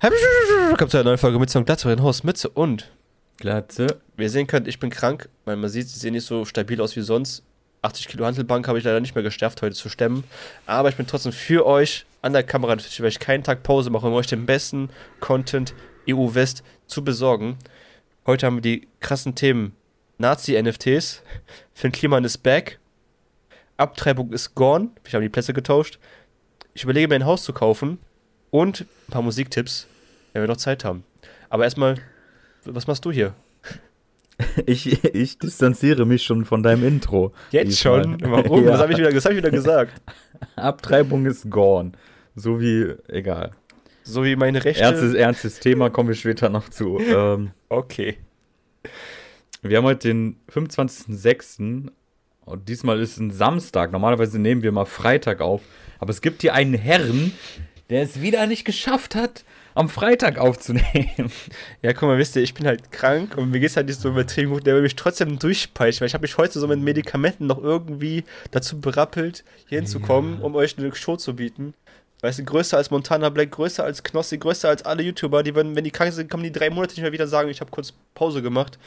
Kommt zu einer neuen Folge mit so einem glatteren Haus, Mütze und Glatze. Wie ihr sehen könnt, ich bin krank, weil man sieht, sie sehen nicht so stabil aus wie sonst. 80 Kilo Handelbank habe ich leider nicht mehr geschafft, heute zu stemmen. Aber ich bin trotzdem für euch an der Kamera, natürlich, weil ich keinen Tag Pause mache, um euch den besten Content EU-West zu besorgen. Heute haben wir die krassen Themen Nazi-NFTs, Finn Kliman ist back, Abtreibung ist gone, ich habe die Plätze getauscht. Ich überlege mir ein Haus zu kaufen und ein paar Musiktipps, wenn wir noch Zeit haben. Aber erstmal, was machst du hier? Ich, ich distanziere mich schon von deinem Intro. Jetzt schon? Warum? Ja. Was habe ich, wieder, hab ich wieder gesagt? Abtreibung ist gone. So wie, egal. So wie meine Rechte. Ernstes, ernstes Thema, kommen wir später noch zu. Ähm, okay. Wir haben heute den 25.06. Und diesmal ist es ein Samstag. Normalerweise nehmen wir mal Freitag auf. Aber es gibt hier einen Herrn, der es wieder nicht geschafft hat, am Freitag aufzunehmen. Ja, guck mal, wisst ihr, ich bin halt krank und mir geht es halt nicht so übertrieben gut, der will mich trotzdem durchpeitschen, weil ich habe mich heute so mit Medikamenten noch irgendwie dazu berappelt, hier hinzukommen, ja. um euch eine Show zu bieten. Weißt du, größer als Montana Black, größer als Knossi, größer als alle YouTuber, die, wenn, wenn die krank sind, kommen die drei Monate nicht mehr wieder sagen, ich habe kurz Pause gemacht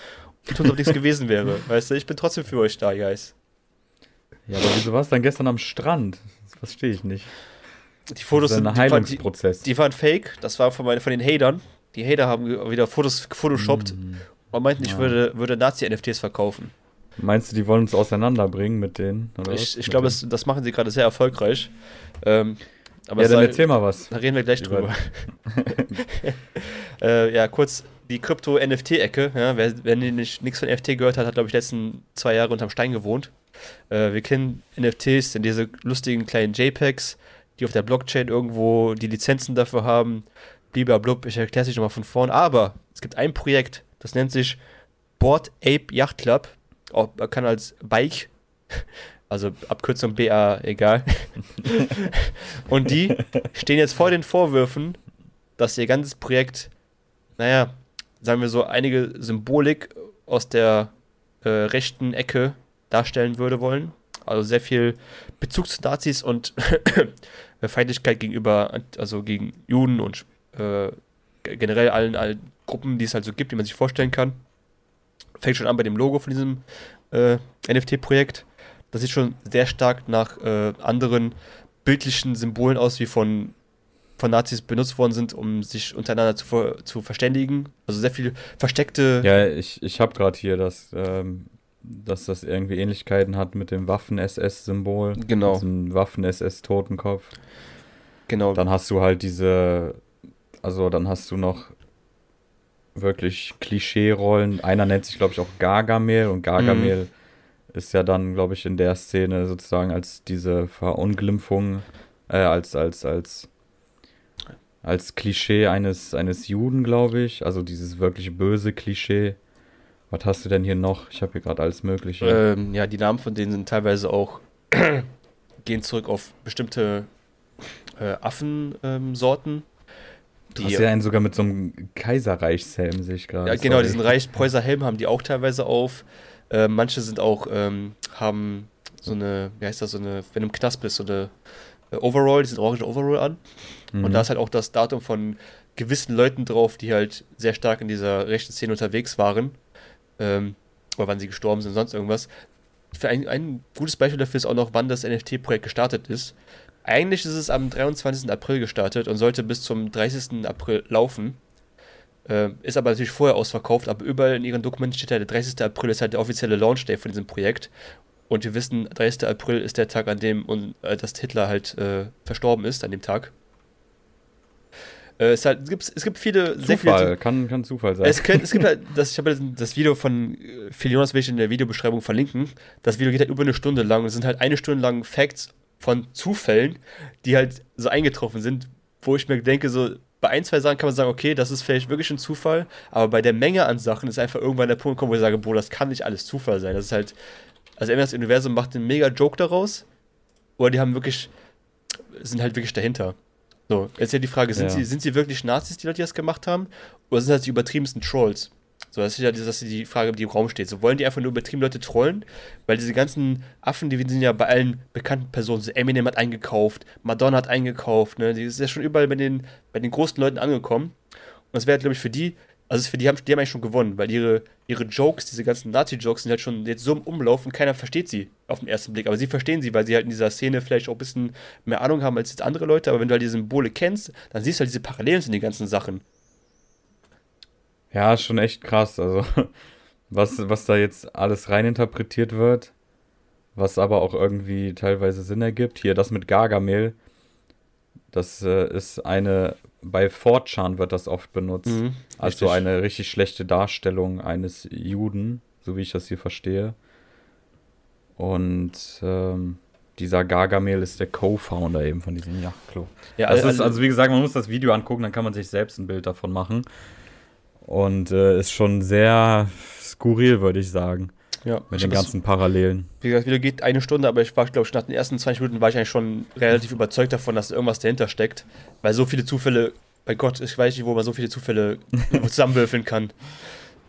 und tun, ob nichts gewesen wäre. Weißt du, ich bin trotzdem für euch da, Guys. Ja, aber wieso warst du dann gestern am Strand? Das verstehe ich nicht. Die Fotos sind Heilungsprozess. Die, die, waren fake, das war von, meine, von den Hatern. Die Hater haben wieder Fotos gefotoshoppt mm. und meinten, ich ja. würde, würde Nazi-NFTs verkaufen. Meinst du, die wollen uns auseinanderbringen mit denen? ich, ich glaube, das, das machen sie gerade sehr erfolgreich. Ähm, aber ja, dann sei, erzähl mal was. Da reden wir gleich drüber. äh, ja, kurz die Krypto-NFT-Ecke. Ja, wer, wer nicht, nichts von NFT gehört hat, hat, glaube ich, letzten zwei Jahre unterm Stein gewohnt. Äh, wir kennen NFTs, sind diese lustigen kleinen JPEGs, die auf der Blockchain irgendwo die Lizenzen dafür haben. Blub, ich erkläre es nicht nochmal von vorn. Aber es gibt ein Projekt, das nennt sich Board Ape Yacht Club. Auch, man kann als Bike, also Abkürzung BA, egal. Und die stehen jetzt vor den Vorwürfen, dass ihr ganzes Projekt, naja, sagen wir so, einige Symbolik aus der äh, rechten Ecke darstellen würde wollen. Also sehr viel Bezug zu Nazis und Feindlichkeit gegenüber, also gegen Juden und äh, generell allen, allen Gruppen, die es halt so gibt, die man sich vorstellen kann. Fängt schon an bei dem Logo von diesem äh, NFT-Projekt. Das sieht schon sehr stark nach äh, anderen bildlichen Symbolen aus, wie von, von Nazis benutzt worden sind, um sich untereinander zu, zu verständigen. Also sehr viel versteckte. Ja, ich, ich habe gerade hier das ähm, dass das irgendwie Ähnlichkeiten hat mit dem Waffen-SS-Symbol. Genau. Diesem Waffen-SS-Totenkopf. Genau. Dann hast du halt diese, also dann hast du noch wirklich Klischee-Rollen. Einer nennt sich, glaube ich, auch Gargamel und Gargamel mhm. ist ja dann, glaube ich, in der Szene sozusagen als diese Verunglimpfung, äh, als, als, als, als Klischee eines, eines Juden, glaube ich. Also dieses wirklich böse Klischee. Was hast du denn hier noch? Ich habe hier gerade alles Mögliche. Ähm, ja, die Namen von denen sind teilweise auch gehen zurück auf bestimmte äh, Affensorten. Die hast ja einen sogar mit so einem Kaiserreichshelm, sehe ich gerade. Ja, genau, Sorry. diesen Reichspreußer-Helm haben die auch teilweise auf. Äh, manche sind auch, ähm, haben so eine, wie heißt das, so eine, wenn du im Knast bist, so eine äh, Overall, diesen orangen Overall an. Mhm. Und da ist halt auch das Datum von gewissen Leuten drauf, die halt sehr stark in dieser rechten Szene unterwegs waren ähm, oder wann sie gestorben sind, sonst irgendwas. Für ein, ein gutes Beispiel dafür ist auch noch, wann das NFT-Projekt gestartet ist. Eigentlich ist es am 23. April gestartet und sollte bis zum 30. April laufen. Äh, ist aber natürlich vorher ausverkauft, aber überall in ihren Dokumenten steht halt, der 30. April ist halt der offizielle Launch-Day von diesem Projekt. Und wir wissen, 30. April ist der Tag, an dem äh, dass Hitler halt äh, verstorben ist, an dem Tag. Äh, es, halt, es, gibt, es gibt viele. Zufall, viele, kann, kann Zufall sein. Es, es gibt halt, das, ich habe das Video von äh, Phil Jonas, will ich in der Videobeschreibung verlinken. Das Video geht halt über eine Stunde lang und es sind halt eine Stunde lang Facts von Zufällen, die halt so eingetroffen sind, wo ich mir denke, so bei ein, zwei Sachen kann man sagen, okay, das ist vielleicht wirklich ein Zufall, aber bei der Menge an Sachen ist einfach irgendwann der Punkt gekommen, wo ich sage, boah, das kann nicht alles Zufall sein. Das ist halt, also entweder das Universum macht einen mega Joke daraus, oder die haben wirklich, sind halt wirklich dahinter. So, jetzt ist ja die Frage, sind, ja. Sie, sind sie wirklich Nazis, die Leute, die das gemacht haben? Oder sind das die übertriebensten Trolls? So, das ist ja das ist die Frage, die im Raum steht. So, wollen die einfach nur übertrieben Leute trollen? Weil diese ganzen Affen, die sind ja bei allen bekannten Personen. So, Eminem hat eingekauft, Madonna hat eingekauft, ne? Die ist ja schon überall bei den, bei den großen Leuten angekommen. das wäre, glaube ich, für die, also für die haben, die haben eigentlich schon gewonnen, weil ihre, ihre Jokes, diese ganzen Nazi-Jokes sind halt schon jetzt so im Umlauf und keiner versteht sie auf den ersten Blick. Aber sie verstehen sie, weil sie halt in dieser Szene vielleicht auch ein bisschen mehr Ahnung haben als jetzt andere Leute. Aber wenn du halt die Symbole kennst, dann siehst du halt diese Parallelen zu den ganzen Sachen. Ja, schon echt krass. Also, was, was da jetzt alles reininterpretiert wird, was aber auch irgendwie teilweise Sinn ergibt. Hier, das mit Gargamel, das äh, ist eine, bei 4chan wird das oft benutzt. Mhm, also eine richtig schlechte Darstellung eines Juden, so wie ich das hier verstehe. Und ähm, dieser Gargamel ist der Co-Founder eben von diesem Yachtclub. Ja, alle- ist, also wie gesagt, man muss das Video angucken, dann kann man sich selbst ein Bild davon machen. Und äh, ist schon sehr skurril, würde ich sagen, ja, mit den hab das- ganzen Parallelen. Wie gesagt, Video geht eine Stunde, aber ich war, glaube ich, nach den ersten 20 Minuten war ich eigentlich schon relativ überzeugt davon, dass irgendwas dahinter steckt. Weil so viele Zufälle, bei Gott, ich weiß nicht, wo man so viele Zufälle zusammenwürfeln kann.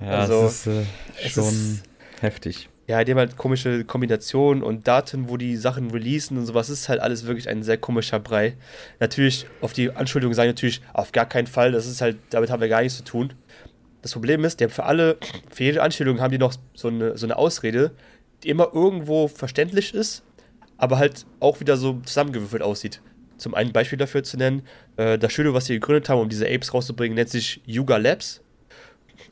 Ja, Also, es ist äh, es schon ist- heftig. Ja, die haben halt komische Kombinationen und Daten, wo die Sachen releasen und sowas, ist halt alles wirklich ein sehr komischer Brei. Natürlich, auf die Anschuldigung sagen natürlich, auf gar keinen Fall, das ist halt, damit haben wir gar nichts zu tun. Das Problem ist, die haben für alle, für jede Anschuldigung haben die noch so eine, so eine Ausrede, die immer irgendwo verständlich ist, aber halt auch wieder so zusammengewürfelt aussieht. Zum einen Beispiel dafür zu nennen, äh, das Studio, was sie gegründet haben, um diese Apes rauszubringen, nennt sich Yuga Labs.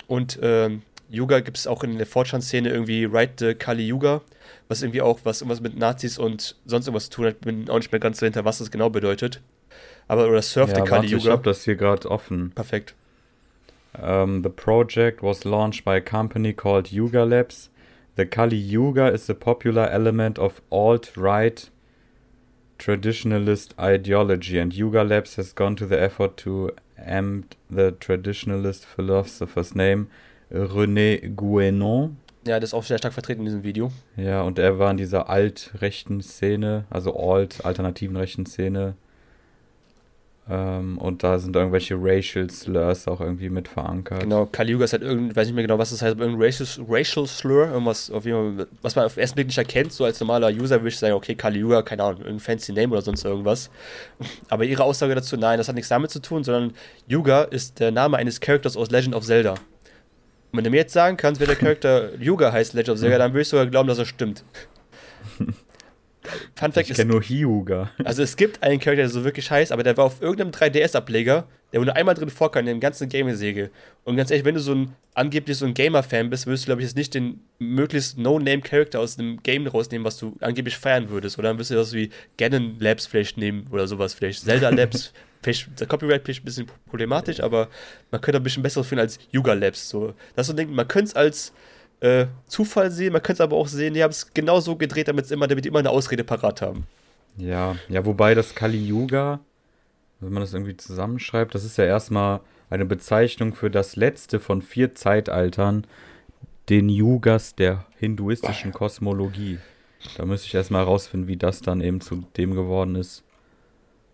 Und ähm, Yuga gibt es auch in der Fortran-Szene irgendwie Ride the Kali Yuga, was irgendwie auch was irgendwas mit Nazis und sonst irgendwas zu tun hat. Bin auch nicht mehr ganz so hinter, was das genau bedeutet. Aber oder Surf the Ja, Kali warte, ich Yuga. habe das hier gerade offen. Perfekt. Um, the project was launched by a company called Yuga Labs. The Kali Yuga is a popular element of alt-right traditionalist ideology, and Yuga Labs has gone to the effort to empt the traditionalist philosopher's name René Guénon. Ja, das ist auch sehr stark vertreten in diesem Video. Ja, und er war in dieser alt-rechten Szene, also alt, alternativen rechten Szene. Ähm, und da sind irgendwelche Racial Slurs auch irgendwie mit verankert. Genau, Kali Yuga ist halt irgend, weiß nicht mehr genau, was das heißt, aber irgendein Racial, Racial Slur, irgendwas, auf jeden Fall, was man auf den ersten Blick nicht erkennt, so als normaler User würde ich sagen, okay, Kali Yuga, keine Ahnung, irgendein fancy Name oder sonst irgendwas. Aber ihre Aussage dazu, nein, das hat nichts damit zu tun, sondern Yuga ist der Name eines Charakters aus Legend of Zelda. Und wenn du mir jetzt sagen kannst, wer der Charakter Yuga heißt, Legend of Zelda, dann würde ich sogar glauben, dass er stimmt. Fun Fact Ich ist, kenne nur Hyuga. also es gibt einen Charakter, der so wirklich heißt, aber der war auf irgendeinem 3DS-Ableger, der nur einmal drin vorkam in dem ganzen Game-Säge. Und ganz ehrlich, wenn du so ein angeblich so ein Gamer-Fan bist, würdest du, glaube ich, jetzt nicht den möglichst No-Name-Charakter aus einem Game rausnehmen, was du angeblich feiern würdest. Oder dann würdest du das wie Ganon Labs vielleicht nehmen oder sowas vielleicht. Zelda Labs, vielleicht, der Copyright vielleicht ein bisschen problematisch, aber man könnte ein bisschen besseres finden als Yuga Labs. So. Das ist so ein Ding, man könnte es als äh, Zufall sehen, man könnte es aber auch sehen, die haben es genau so gedreht, damit immer, damit die immer eine Ausrede parat haben. Ja, ja, wobei das Kali Yuga, wenn man das irgendwie zusammenschreibt, das ist ja erstmal eine Bezeichnung für das letzte von vier Zeitaltern, den Yugas der hinduistischen Kosmologie. Da müsste ich erstmal herausfinden, wie das dann eben zu dem geworden ist,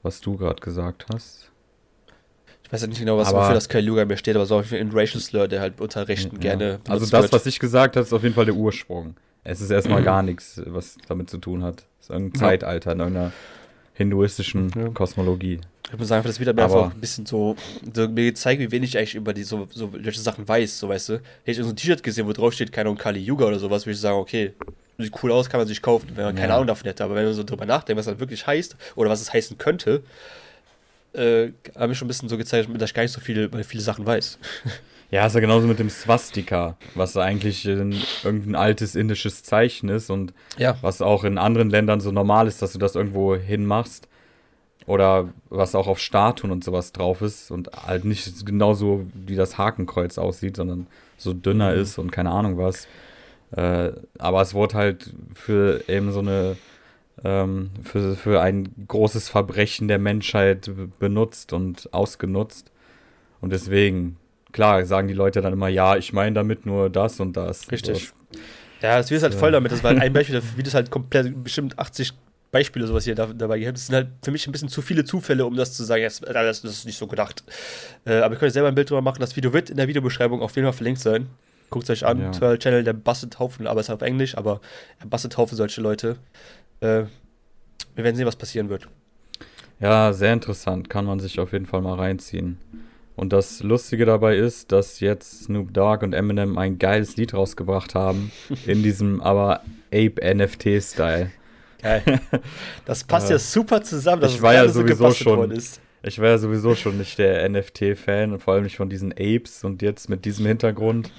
was du gerade gesagt hast. Ich weiß ja nicht genau, was Aber- wofür das Kaluga mir steht, aber so ein Racial Slur, der halt unter Rechten gerne. Ja. Also benutzt das, wird. was ich gesagt habe, ist auf jeden Fall der Ursprung. Es ist erstmal Mhm. gar nichts, was damit zu tun hat. Es ist Ja. Zeitalter in irgendeiner hinduistischen Ja. Kosmologie. Ich muss sagen, das wieder mir einfach ein bisschen so, so mir gezeigt, wie wenig ich eigentlich über die so, so solche Sachen weiß, so weißt du. Hätte ich so ein T-Shirt gesehen, wo drauf steht, keine Ahnung, Kali Yuga oder sowas, würde ich sagen, okay, sieht cool aus, kann man sich kaufen, wenn man keine. Ahnung davon hätte. Aber wenn man so drüber nachdenkt, was das wirklich heißt oder was es heißen könnte, äh, habe ich schon ein bisschen so gezeigt, dass ich gar nicht so viele, über viele Sachen weiß. Ja, ist ja genauso mit dem Swastika, was eigentlich ein, irgendein altes indisches Zeichen ist und Ja. was auch in anderen Ländern so normal ist, dass du das irgendwo hinmachst. Oder was auch auf Statuen und sowas drauf ist und halt nicht genauso wie das Hakenkreuz aussieht, sondern so dünner Mhm. ist und keine Ahnung was. Äh, aber es wurde halt für eben so eine, ähm, für, für ein großes Verbrechen der Menschheit benutzt und ausgenutzt. Und deswegen, klar, sagen die Leute dann immer, ja, ich meine damit nur das und das. Richtig. So. Ja, das wird halt Ja. voll damit. Das war halt ein Beispiel, wie das halt komplett, bestimmt 80 Beispiele, sowas hier da, dabei gehabt. Das sind halt für mich ein bisschen zu viele Zufälle, um das zu sagen, das, das, das ist nicht so gedacht. Äh, aber ihr könnt selber ein Bild drüber machen. Das Video wird in der Videobeschreibung auf jeden Fall verlinkt sein. Guckt es euch an. Ja. Twirl Channel, der Busted Haufen, aber es ist auf Englisch, aber er Busted Haufen solche Leute. Äh, wir werden sehen, was passieren wird. Ja, sehr interessant. Kann man sich auf jeden Fall mal reinziehen. Und das Lustige dabei ist, dass jetzt Snoop Dogg und Eminem ein geiles Lied rausgebracht haben, in diesem aber Ape-NFT-Style. Geil. Das passt ja super zusammen, dass ich war ja sowieso schon, Ich war ja sowieso schon nicht der NFT-Fan und vor allem nicht von diesen Apes und jetzt mit diesem Hintergrund.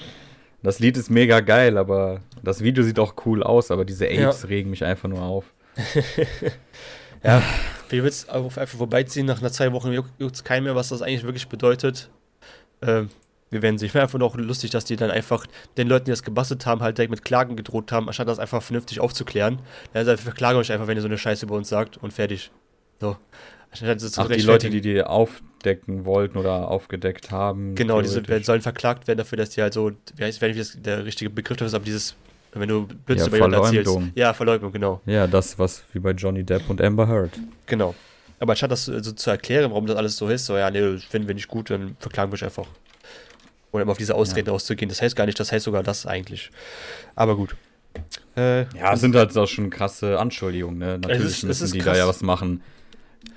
Das Lied ist mega geil, aber das Video sieht auch cool aus, aber diese Apes ja. regen mich einfach nur auf. ja, wie willst einfach vorbeiziehen? Nach einer zwei Wochen juckt es keinem mehr, was das eigentlich wirklich bedeutet. Ähm, wir werden sich. Ich finde einfach noch lustig, dass die dann einfach den Leuten, die das gebastelt haben, halt direkt mit Klagen gedroht haben, anstatt das einfach vernünftig aufzuklären. Dann ja, verklagen euch einfach, wenn ihr so eine Scheiße über uns sagt und fertig. So. Ach, die Leute, die die aufdecken wollten oder aufgedeckt haben. Genau, die sollen verklagt werden dafür, dass die halt so, wie heißt, wenn ich der richtige Begriff ist, aber dieses wenn du Blödsinn ja, über jemanden erzählst. Ja, Verleumdung, genau. Ja, das, was wie bei Johnny Depp und Amber Heard. Genau. Aber anstatt das so zu erklären, warum das alles so ist, so, ja, nee, das finden wir nicht gut, dann verklagen wir euch einfach. Oder immer auf diese Ausrede ja. auszugehen. Das heißt gar nicht, das heißt sogar das eigentlich. Aber gut. Äh, ja, es sind halt auch schon krasse Anschuldigungen, ne? Natürlich ist, müssen die krass. da ja was machen.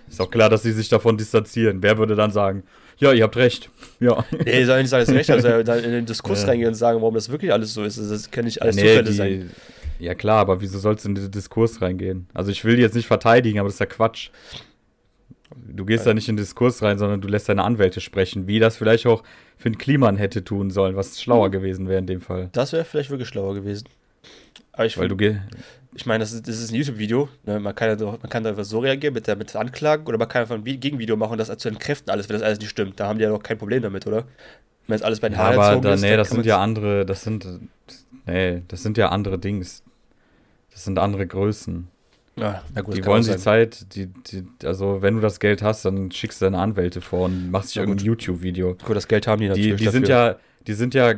Ist auch klar, dass sie sich davon distanzieren. Wer würde dann sagen, ja, ihr habt recht. Ja. Nee, soll nicht sagen, dass recht also dann in den Diskurs ja. reingehen und sagen, warum das wirklich alles so ist. Das kann nicht alles nee, Zufälle die, sein. Ja, klar, aber wieso sollst du in den Diskurs reingehen? Also, ich will die jetzt nicht verteidigen, aber das ist ja Quatsch. Du gehst ja. da nicht in den Diskurs rein, sondern du lässt deine Anwälte sprechen, wie das vielleicht auch für einen Kliman hätte tun sollen, was schlauer mhm. gewesen wäre in dem Fall. Das wäre vielleicht wirklich schlauer gewesen. Aber ich Weil du ich meine, das ist, das ist ein YouTube-Video. Ne? Man, kann ja, man kann da einfach so reagieren mit, der, mit Anklagen oder man kann einfach ein Gegenvideo machen und das zu entkräften, alles, wenn das alles nicht stimmt. Da haben die ja doch kein Problem damit, oder? Wenn jetzt alles bei den ja, Haaren aber da, ist, nee, das sind ja andere, das sind, nee, das sind ja andere Dings. Das sind andere Größen. Ja, gut, die wollen sich Zeit, die, die, also wenn du das Geld hast, dann schickst du deine Anwälte vor und machst dich irgendein YouTube-Video. Gut, das Geld haben die natürlich. Die, die sind ja, die sind ja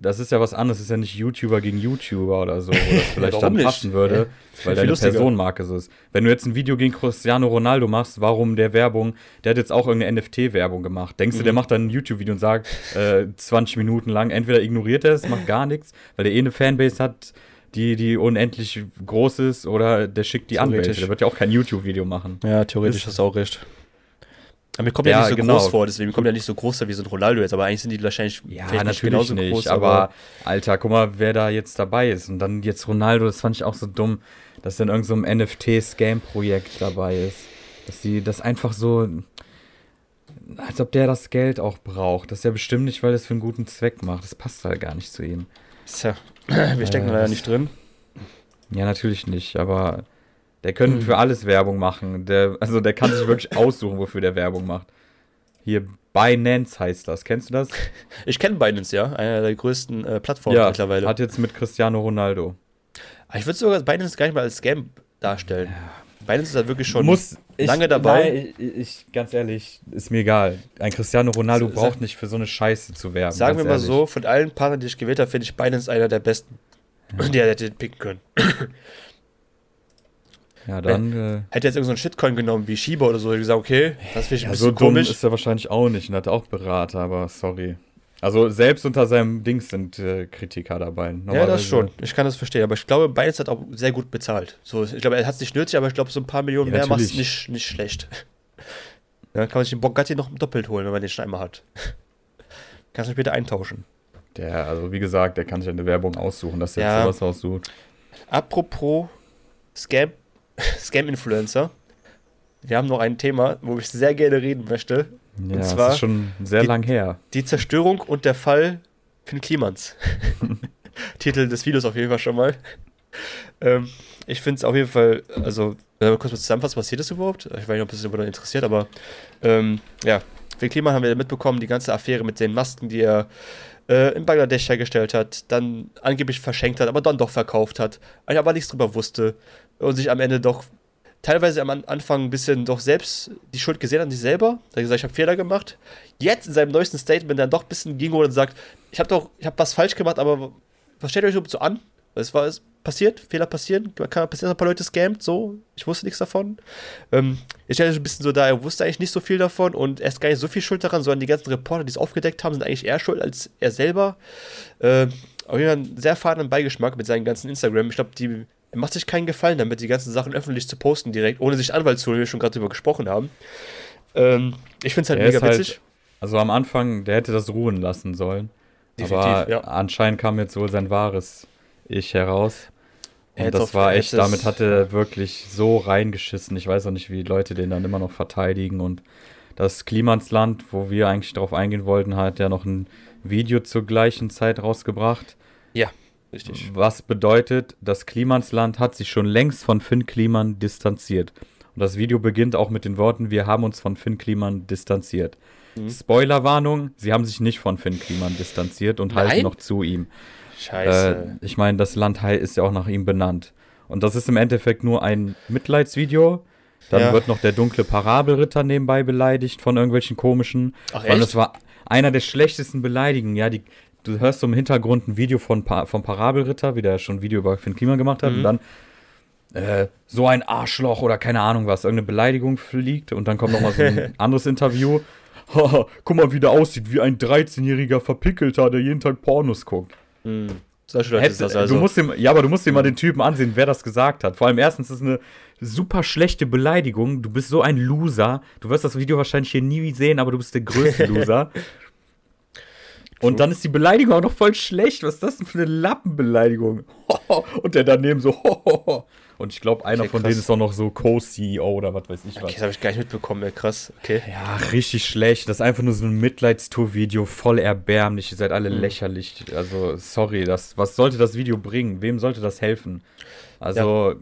das ist ja was anderes, das ist ja nicht YouTuber gegen YouTuber oder so, wo das vielleicht dann passen würde, ja. weil deine lustiger. Personenmarke so ist. Wenn du jetzt ein Video gegen Cristiano Ronaldo machst, warum der Werbung, der hat jetzt auch irgendeine NFT-Werbung gemacht. Denkst mhm. du, der mhm. macht dann ein YouTube-Video und sagt äh, 20 Minuten lang, entweder ignoriert er es, macht gar nichts, weil der eh eine Fanbase hat, die, die unendlich groß ist, oder der schickt die Anwälte. Der wird ja auch kein YouTube-Video machen. Ja, theoretisch ist auch recht. Mir kommt ja, ja nicht so genau. groß vor, deswegen kommt ja nicht so groß wie so ein Ronaldo jetzt, aber eigentlich sind die wahrscheinlich ja, natürlich genauso nicht, groß. Aber, aber, Alter, guck mal, wer da jetzt dabei ist. Und dann jetzt Ronaldo, das fand ich auch so dumm, dass dann irgend so ein NFT-Scam-Projekt dabei ist. Dass die das einfach so, als ob der das Geld auch braucht. Das ist ja bestimmt nicht, weil es für einen guten Zweck macht. Das passt halt gar nicht zu ihm. Tja, wir stecken äh, da ja nicht drin. Ja, natürlich nicht, aber der könnte mhm. für alles Werbung machen. Der, also der kann sich wirklich aussuchen, wofür der Werbung macht. Hier Binance heißt das. Kennst du das? Ich kenne Binance, ja. Einer der größten äh, Plattformen ja, mittlerweile. Hat jetzt mit Cristiano Ronaldo. Aber ich würde sogar Binance gar nicht mal als Scam darstellen. Ja. Binance ist halt wirklich schon Muss, lange ich, dabei. Nein, ich, ganz ehrlich, ist mir egal. Ein Cristiano Ronaldo so, braucht nicht für so eine Scheiße zu werben. Sagen wir mal ehrlich. so, von allen Partnern, die ich gewählt habe, finde ich Binance einer der besten. Ja. Die hätte picken können. Ja, dann. Äh, hätte jetzt irgendeinen so Shitcoin genommen wie Shiba oder so, hätte gesagt, okay, das finde ich ein ja, bisschen so komisch. dumm ist er wahrscheinlich auch nicht und hat auch Berater, aber sorry. Also selbst unter seinem Dings sind äh, Kritiker dabei. Ja, das schon. Ich kann das verstehen. Aber ich glaube, Binance hat auch sehr gut bezahlt. So, ich glaube, er hat es nicht nötig, aber ich glaube, so ein paar Millionen ja, mehr macht es nicht, nicht schlecht. Dann kann man sich den Bogatti noch doppelt holen, wenn man den schon einmal hat. Kannst du später eintauschen. Der, also wie gesagt, der kann sich eine Werbung aussuchen, dass er ja. sowas aussucht. Apropos Scam Scam-Influencer. Wir haben noch ein Thema, wo ich sehr gerne reden möchte. Ja, und zwar das ist schon sehr die, lang her. Die Zerstörung und der Fall Finn Klimans. Titel des Videos auf jeden Fall schon mal. Ähm, ich finde es auf jeden Fall, also, wenn wir kurz mal zusammenfassen, was passiert ist überhaupt? Ich weiß nicht, ob es interessiert, aber ähm, ja, Finn Kliman haben wir mitbekommen, die ganze Affäre mit den Masken, die er äh, in Bangladesch hergestellt hat, dann angeblich verschenkt hat, aber dann doch verkauft hat, aber nichts drüber wusste und sich am Ende doch teilweise am Anfang ein bisschen doch selbst die Schuld gesehen an sich selber. Da hat gesagt, ich habe Fehler gemacht. Jetzt in seinem neuesten Statement dann doch ein bisschen ging und sagt, ich habe doch, ich habe was falsch gemacht, aber was stellt euch so an? Es war es passiert, Fehler passieren, kann passieren, ein paar Leute scammt, so, ich wusste nichts davon. Ähm, ich stelle ein bisschen so da, er wusste eigentlich nicht so viel davon und er ist gar nicht so viel schuld daran, sondern die ganzen Reporter, die es aufgedeckt haben, sind eigentlich eher schuld als er selber. Äh, auf jeden Fall einen sehr faden Beigeschmack mit seinen ganzen Instagram. Ich glaube, die er macht sich keinen Gefallen damit, die ganzen Sachen öffentlich zu posten direkt, ohne sich Anwalt zu holen, wie wir schon gerade drüber gesprochen haben. Ähm, ich finde es halt er mega halt, witzig. Also am Anfang, der hätte das ruhen lassen sollen. Definitiv, aber ja. anscheinend kam jetzt wohl sein wahres Ich heraus. Er Und das war echt, damit hat er wirklich so reingeschissen. Ich weiß auch nicht, wie Leute den dann immer noch verteidigen. Und das Klimansland, wo wir eigentlich drauf eingehen wollten, hat ja noch ein Video zur gleichen Zeit rausgebracht. Richtig. Was bedeutet, das Klimansland hat sich schon längst von Finn Kliman distanziert. Und das Video beginnt auch mit den Worten, wir haben uns von Finn Kliman distanziert. Mhm. Spoilerwarnung, sie haben sich nicht von Finn Kliman distanziert und Nein? halten noch zu ihm. Scheiße. Äh, ich meine, das Land ist ja auch nach ihm benannt. Und das ist im Endeffekt nur ein Mitleidsvideo. Dann Ja. wird noch der dunkle Parabelritter nebenbei beleidigt von irgendwelchen komischen. Ach, Weil echt? das war einer der schlechtesten Beleidigungen. Ja, die, du hörst so im Hintergrund ein Video von pa vom Parabelritter, wie der schon ein Video über Finn Klima gemacht hat. Mhm. Und dann äh, so ein Arschloch oder keine Ahnung was, irgendeine Beleidigung fliegt. Und dann kommt noch mal so ein anderes Interview. Haha, guck mal, wie der aussieht, wie ein 13-jähriger Verpickelter, der jeden Tag Pornos guckt. Hm. Ist Hätte, also. du musst ihm, ja, aber du musst dir mal den Typen ansehen, wer das gesagt hat. Vor allem erstens ist es eine super schlechte Beleidigung. Du bist so ein Loser. Du wirst das Video wahrscheinlich hier nie sehen, aber du bist der größte Loser. Und dann ist die Beleidigung auch noch voll schlecht. Was ist das denn für eine Lappenbeleidigung? Und der daneben so. Und ich glaube, einer Okay, von denen ist auch noch so Co-CEO oder was weiß ich was. okay, das habe ich gar nicht mitbekommen, ja, krass. Okay. Ja, richtig schlecht. Das ist einfach nur so ein Mitleidstour-Video, voll erbärmlich. Ihr seid alle Mhm. lächerlich. Also, sorry, das, was sollte das Video bringen? Wem sollte das helfen? Also,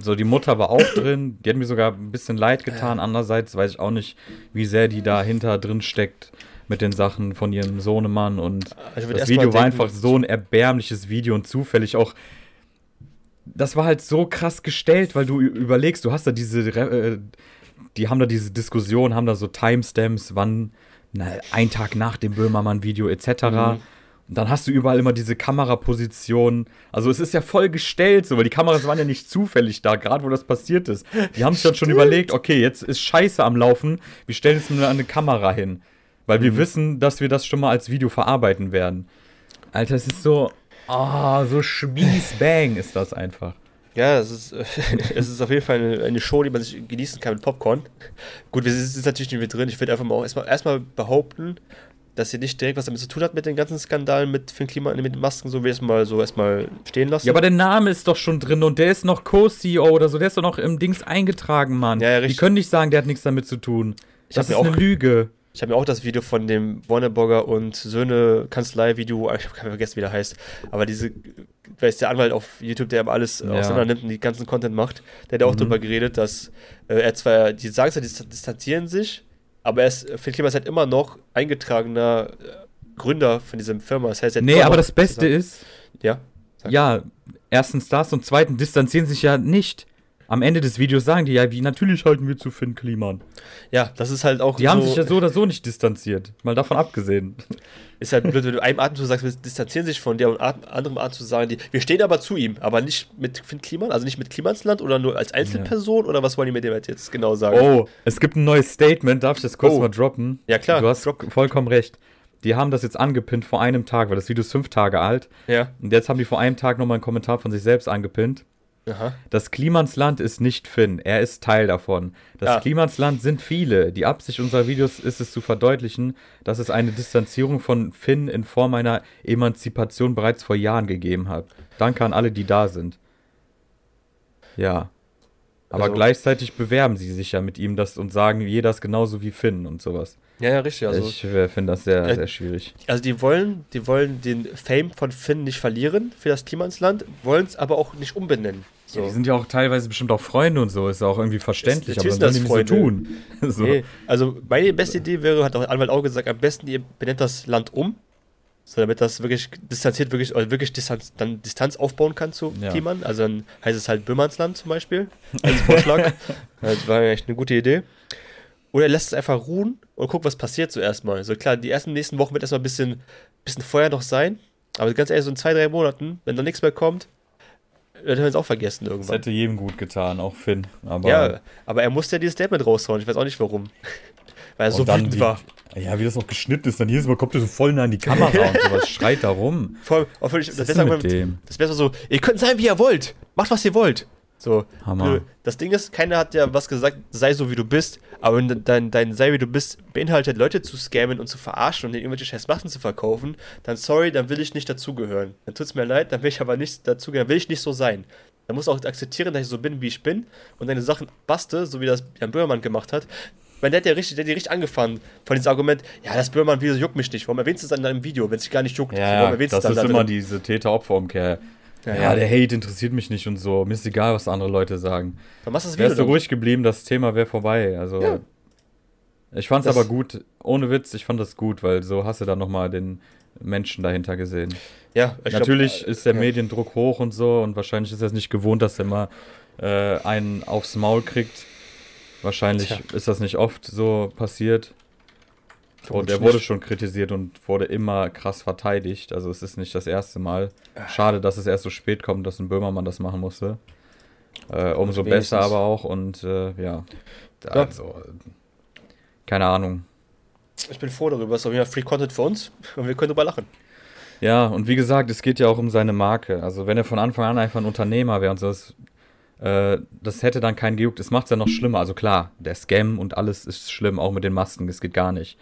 so die Mutter war auch drin. Die hat mir sogar ein bisschen leid getan. Andererseits weiß ich auch nicht, wie sehr die dahinter drin steckt mit den Sachen von ihrem Sohnemann. Und würd das Video war einfach so ein erbärmliches Video und zufällig auch. Das war halt so krass gestellt, weil du überlegst, du hast da diese, äh, die haben da diese Diskussion, haben da so Timestamps, wann, na, ein Tag nach dem Böhmermann-Video etc. Mhm. Und dann hast du überall immer diese Kamerapositionen. Also es ist ja voll gestellt, so, weil die Kameras waren ja nicht zufällig da, gerade wo das passiert ist. Die haben sich dann schon überlegt, okay, jetzt ist Scheiße am Laufen, wir stellen jetzt nur eine Kamera hin. Weil wir wissen, dass wir das schon mal als Video verarbeiten werden. Alter, es ist so, ah, so Schmies-Bang ist das einfach. Ja, es ist, es ist auf jeden Fall eine, eine Show, die man sich genießen kann mit Popcorn. Gut, wir sind natürlich nicht mit drin. Ich würde einfach mal auch erstmal, erstmal behaupten, dass sie nicht direkt was damit zu tun hat mit den ganzen Skandalen mit Finn Klima, mit den Masken, so wie es mal so erstmal stehen lassen. Ja, aber der Name ist doch schon drin und der ist noch Co-CEO oder so, der ist doch noch im Dings eingetragen, Mann. Ja, ja, Die richtig. können nicht sagen, der hat nichts damit zu tun. Ich Das ist mir eine auch- Lüge. Ich habe mir auch das Video von dem Warnerburger und Söhne Kanzlei-Video, ich habe vergessen, wie der heißt, aber diese, wer ist der Anwalt auf YouTube, der alles Ja. auseinander nimmt und die ganzen Content macht, der hat auch Mhm. darüber geredet, dass äh, er zwar, die sagen zwar, die dis- distanzieren sich, aber er ist, Phil Klima ist halt immer noch eingetragener äh, Gründer von dieser Firma. Das heißt, er Nee, aber das Beste zusammen- ist, Ja. Sag. ja, erstens das und zweitens distanzieren sich ja nicht. Am Ende des Videos sagen die ja, wie natürlich halten wir zu Finn Kliman. Ja, das ist halt auch Die haben so, sich ja so oder so nicht distanziert. Mal davon abgesehen. ist halt blöd, wenn du einem Atemzug sagst, wir distanzieren sich von der und Atem, anderem Atemzug sagen die, wir stehen aber zu ihm, aber nicht mit Finn Kliman, also nicht mit Klimansland oder nur als Einzelperson oder was wollen die mit dem jetzt genau sagen? Oh, es gibt ein neues Statement, darf ich das kurz Oh. mal droppen? Ja, klar. Du hast vollkommen recht. Die haben das jetzt angepinnt vor einem Tag, weil das Video ist fünf Tage alt. Ja. Und jetzt haben die vor einem Tag nochmal einen Kommentar von sich selbst angepinnt. Aha. Das Klimansland ist nicht Finn, er ist Teil davon. Das Ja. Klimansland sind viele. Die Absicht unserer Videos ist es zu verdeutlichen, dass es eine Distanzierung von Finn in Form einer Emanzipation bereits vor Jahren gegeben hat. Danke an alle, die da sind. Ja. Aber Also- gleichzeitig bewerben sie sich ja mit ihm das und sagen, jeder ist genauso wie Finn und sowas. Ja, ja, richtig. Also, ich äh, finde das sehr, Äh, sehr schwierig. also die wollen, die wollen den Fame von Finn nicht verlieren für das Klimansland, wollen es aber auch nicht umbenennen. So. Ja, die sind ja auch teilweise bestimmt auch Freunde und so, ist ja auch irgendwie verständlich, Ist- aber natürlich dann sollen die das so tun. so. Nee, also meine beste Idee wäre, hat auch der Anwalt auch gesagt, am besten ihr benennt das Land um, so damit das wirklich distanziert, wirklich, oder wirklich Distanz, dann Distanz aufbauen kann zu Ja. Kliman. Also dann heißt es halt Böhmernsland zum Beispiel, als Vorschlag. das war echt eine gute Idee. Oder er lässt es einfach ruhen und guckt, was passiert zuerst mal. So klar, die ersten nächsten Wochen wird erstmal ein bisschen, bisschen Feuer noch sein, aber ganz ehrlich, so in zwei, drei Monaten, wenn da nichts mehr kommt, dann haben wir es auch vergessen Das irgendwann. hätte jedem gut getan, auch Finn. Aber Ja, aber er musste ja dieses Statement raushauen. Ich weiß auch nicht warum. Weil er so wütend war. Ja, wie das auch geschnitten ist, dann jedes Mal kommt er so voll nah an die Kamera und sowas, schreit da rum. Auch völlig, Was das wäre dem? das wär so, ihr könnt sein, wie ihr wollt. Macht, was ihr wollt. So, Hammer. das Ding ist, keiner hat ja was gesagt, sei so wie du bist, aber wenn dein, dein sei wie du bist beinhaltet, Leute zu scammen und zu verarschen und denen irgendwelche scheiß Machten zu verkaufen, dann sorry, dann will ich nicht dazugehören. Dann tut's mir leid, dann will ich aber nicht dazugehören, dann will ich nicht so sein. Dann musst du auch akzeptieren, dass ich so bin, wie ich bin und deine Sachen baste, so wie das Jan Böhmermann gemacht hat. Weil der hat ja richtig, der hat die richtig angefangen von diesem Argument, ja, das Böhmermann-Video juckt mich nicht. Warum erwähnst du es dann in deinem Video, wenn es dich gar nicht juckt? Ja, Warum das ist dann da immer diese Täter-Opfer-Umkehr. Ja, Ja, der Hate interessiert mich nicht und so. Mir ist egal, was andere Leute sagen. Dann machst du das Wärst du ruhig geblieben, das Thema wäre vorbei. Also, Ja. ich fand's Das- aber gut. Ohne Witz, ich fand das gut, weil so hast du dann nochmal den Menschen dahinter gesehen. Ja, ich glaub, Natürlich äh, ist der ja. Mediendruck hoch und so und wahrscheinlich ist er es nicht gewohnt, dass er mal äh, einen aufs Maul kriegt. Wahrscheinlich Tja. ist das nicht oft so passiert. Und Vermutlich er wurde schon kritisiert und wurde immer krass verteidigt. Also es ist nicht das erste Mal. Schade, dass es erst so spät kommt, dass ein Böhmermann das machen musste. Äh, umso Also besser wenigstens. aber auch und äh, ja. Also, keine Ahnung. Ich bin froh darüber, es ist auf jeden Fall Free Content für uns und wir können drüber lachen. Ja, und wie gesagt, es geht ja auch um seine Marke. Also wenn er von Anfang an einfach ein Unternehmer wäre und so, das, äh, das hätte dann keinen gejuckt. Es macht es ja noch schlimmer. Also klar, der Scam und alles ist schlimm, auch mit den Masken, das geht gar nicht.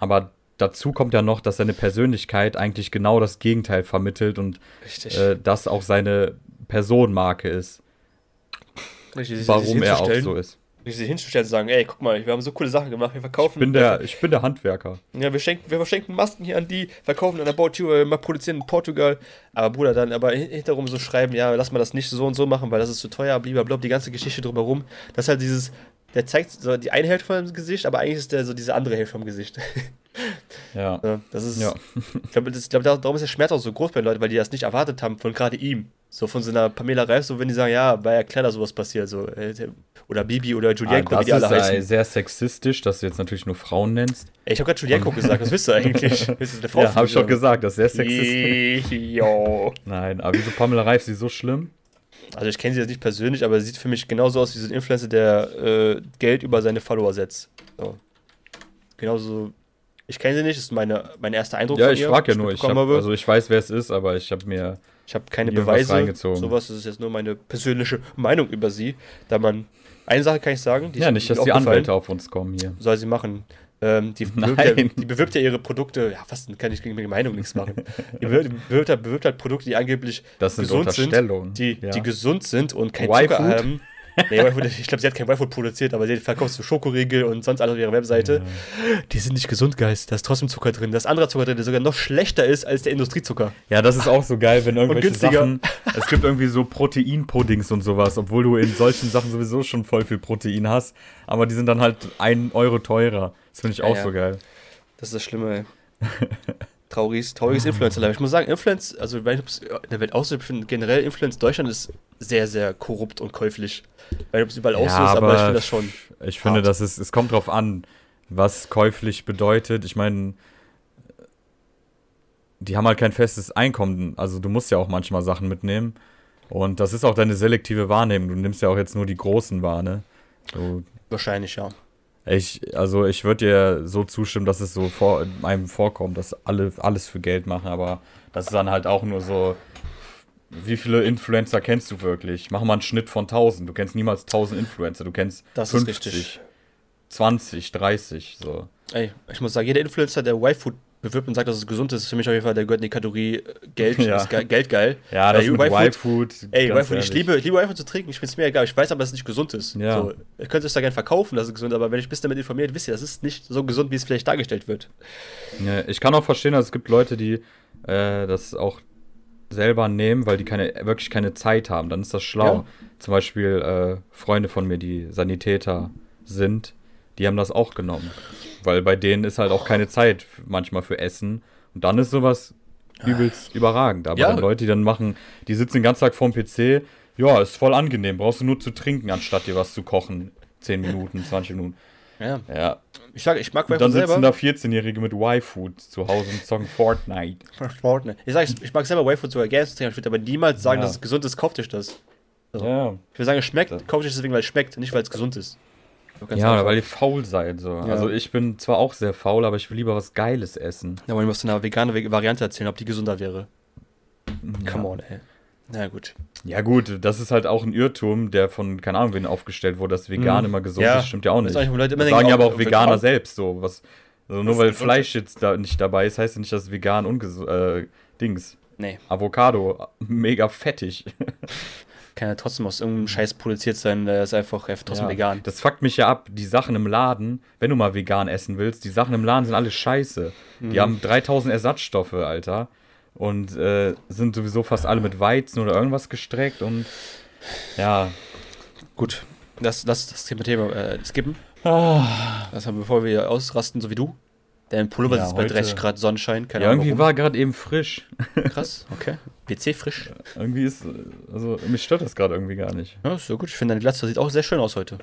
Aber dazu kommt ja noch, dass seine Persönlichkeit eigentlich genau das Gegenteil vermittelt und äh, das auch seine Personenmarke ist, Richtig, warum er auch so ist. Sich hinzustellen und sagen, ey, guck mal, wir haben so coole Sachen gemacht, wir verkaufen. Ich bin der, ich bin der Handwerker. Ja, wir schenken, wir verschenken Masken hier an die, verkaufen an You, äh, mal produzieren in Portugal. Aber Bruder, dann aber hin- hinterrum so schreiben, ja, lass mal das nicht so und so machen, weil das ist zu teuer, blablabla, die ganze Geschichte drumherum. Das ist halt dieses, der zeigt so die eine Hälfte vom Gesicht, aber eigentlich ist der so diese andere Hälfte vom Gesicht. Ja. Ja, das ist, Ja. ich glaube, das- dar- darum ist der Schmerz auch so groß bei den Leuten, weil die das nicht erwartet haben von gerade ihm. So von so einer Pamela Reif, so wenn die sagen, ja, war ja klar, dass sowas passiert. So, äh, oder Bibi oder Ah, Julienko, wie das die alle ist äh, heißen. sehr sexistisch, dass du jetzt natürlich nur Frauen nennst. Ey, ich habe gerade Julienko gesagt, was wisst ihr eigentlich? Ist das eine Frau? Ja, habe ich schon gesagt, das ist sehr sexistisch. Nein, aber wieso Pamela Reif, sie ist so schlimm? Also ich kenne sie jetzt nicht persönlich, aber sie sieht für mich genauso aus wie so ein Influencer, der äh, Geld über seine Follower setzt. So. Genauso. Ich kenne sie nicht, das ist meine, mein erster Eindruck Ja, von ich frage ja nur. Ich, hab, also ich weiß, wer es ist, aber ich habe mir. Ich habe keine Beweise. reingezogen. Sowas das ist jetzt nur meine persönliche Meinung über sie. Da man. Eine Sache kann ich sagen. Ja, nicht, dass die. Anwälte auf uns kommen hier. Soll sie machen. Ähm, die, bewirbt ja, Nein. die bewirbt ja ihre Produkte. Ja, was kann ich gegen meine Meinung nichts machen? Die bewirbt, bewirbt, halt, bewirbt halt Produkte, die angeblich gesund sind, die, ja. die gesund sind und kein? Zucker haben. Nee, ich glaube, sie hat kein Y-Food produziert, aber sie verkauft so Schokoriegel und sonst alles auf ihrer Webseite. Die sind nicht gesund, Geist. Da ist trotzdem Zucker drin. Da ist anderer Zucker drin, der sogar noch schlechter ist als der Industriezucker. ja, das ist auch so geil, wenn irgendwelche. Sachen. Es gibt irgendwie so Proteinpuddings und sowas, obwohl du in solchen Sachen sowieso schon voll viel Protein hast. Aber die sind dann halt ein Euro teurer. Das finde ich Ja, auch ja. so geil. Das ist das Schlimme, ey. Trauriges, trauriges Influencer-Life. Ich muss sagen, Influence, also wenn ich es in der Welt aussieht, ich finde generell Influence Deutschland ist sehr, sehr korrupt und käuflich. Weil es überall aussieht, aber, ich finde das schon. Ich finde, hart. das ist, es kommt drauf an, was käuflich bedeutet. Ich meine, die haben halt kein festes Einkommen. Also du musst ja auch manchmal Sachen mitnehmen. Und das ist auch deine selektive Wahrnehmung. Du nimmst ja auch jetzt nur die großen wahr, ne? Du, Wahrscheinlich, ja. Ich, also ich würde dir so zustimmen, dass es so vor, einem vorkommt, dass alle alles für Geld machen, aber das ist dann halt auch nur so, wie viele Influencer kennst du wirklich? Mach mal einen Schnitt von 1000. Du kennst niemals 1000 Influencer, du kennst Das ist 50, richtig. 20, 30, so. Ey, ich muss sagen, jeder Influencer, der Y-Food bewirbt und sagt, dass es gesund ist, ist für mich auf jeden Fall, der gehört in die Kategorie äh, Geld, Ja. ist ge Geld geil. Ja, das mit Y-Food- Y-Food. Ey, Y-Food, ich liebe, ich liebe Y-Food zu trinken, ich finde es mir egal. Ich weiß aber, dass es nicht gesund ist. Ja. So, ihr könnt es da gerne verkaufen, dass es gesund ist, aber wenn ich bisschen damit informiert, wisst ihr, das ist nicht so gesund, wie es vielleicht dargestellt wird. Ja, ich kann auch verstehen, dass es gibt Leute, die äh, das auch selber nehmen, weil die keine, wirklich keine Zeit haben. Dann ist das schlau. Ja. Zum Beispiel äh, Freunde von mir, die Sanitäter sind, die haben das auch genommen. Weil bei denen ist halt auch keine Zeit manchmal für Essen. Und dann ist sowas übelst überragend. Aber Ja. Leute, die dann machen, die sitzen den ganzen Tag vorm PC, ja, ist voll angenehm. Brauchst du nur zu trinken, anstatt dir was zu kochen. 10 Minuten, 20 Minuten. Ja. Ja. Ich sag, ich mag Und dann sitzen selber. da 14-Jährige mit Y-Food zu Hause und zocken Fortnite. Fortnite. Ich sag, ich, ich mag selber Y-Food sogar gerne zu trinken, ich würde aber niemals sagen, Ja. dass es gesund ist, kauft euch das. So. Ja. Ich würde sagen, es schmeckt, kauft euch deswegen, weil es schmeckt, nicht weil es gesund ist. Ja, einfach. weil ihr faul seid. So. Ja. Also ich bin zwar auch sehr faul, aber ich will lieber was Geiles essen. Ja, aber du musst eine vegane Variante erzählen, ob die gesunder wäre. Come on, ey. Na gut. Ja, gut, das ist halt auch ein Irrtum, der von, keine Ahnung, wen aufgestellt wurde, dass vegan Mhm. immer gesund Ja, ist, stimmt ja auch nicht. das Leute Das sagen ja aber auch auch Veganer vegan- selbst so. Was, also nur weil Fleisch jetzt da nicht dabei ist, heißt ja nicht, dass vegan ungesund äh, Dings. Nee, Avocado, mega fettig. kann ja trotzdem aus irgendeinem Scheiß produziert sein, der ist einfach, einfach trotzdem Ja, vegan. Das fuckt mich ja ab. Die Sachen im Laden, wenn du mal vegan essen willst, die Sachen im Laden sind alle scheiße. Mhm. Die haben 3000 Ersatzstoffe, Alter. Und äh, sind sowieso fast alle mit Weizen oder irgendwas gestreckt und ja. Gut, lass, lass das Thema, Thema äh, skippen. Ah. Das haben, bevor wir ausrasten, so wie du. Dein Pullover Ja, sitzt bei heute- 30 Grad Sonnenschein, keine ja, Ahnung. irgendwie war gerade eben frisch. warum. Krass, okay. PC frisch. irgendwie ist, äh, also mich stört das gerade irgendwie gar nicht. Ja, ist so gut. Ich finde, deine Glatze sieht auch sehr schön aus heute.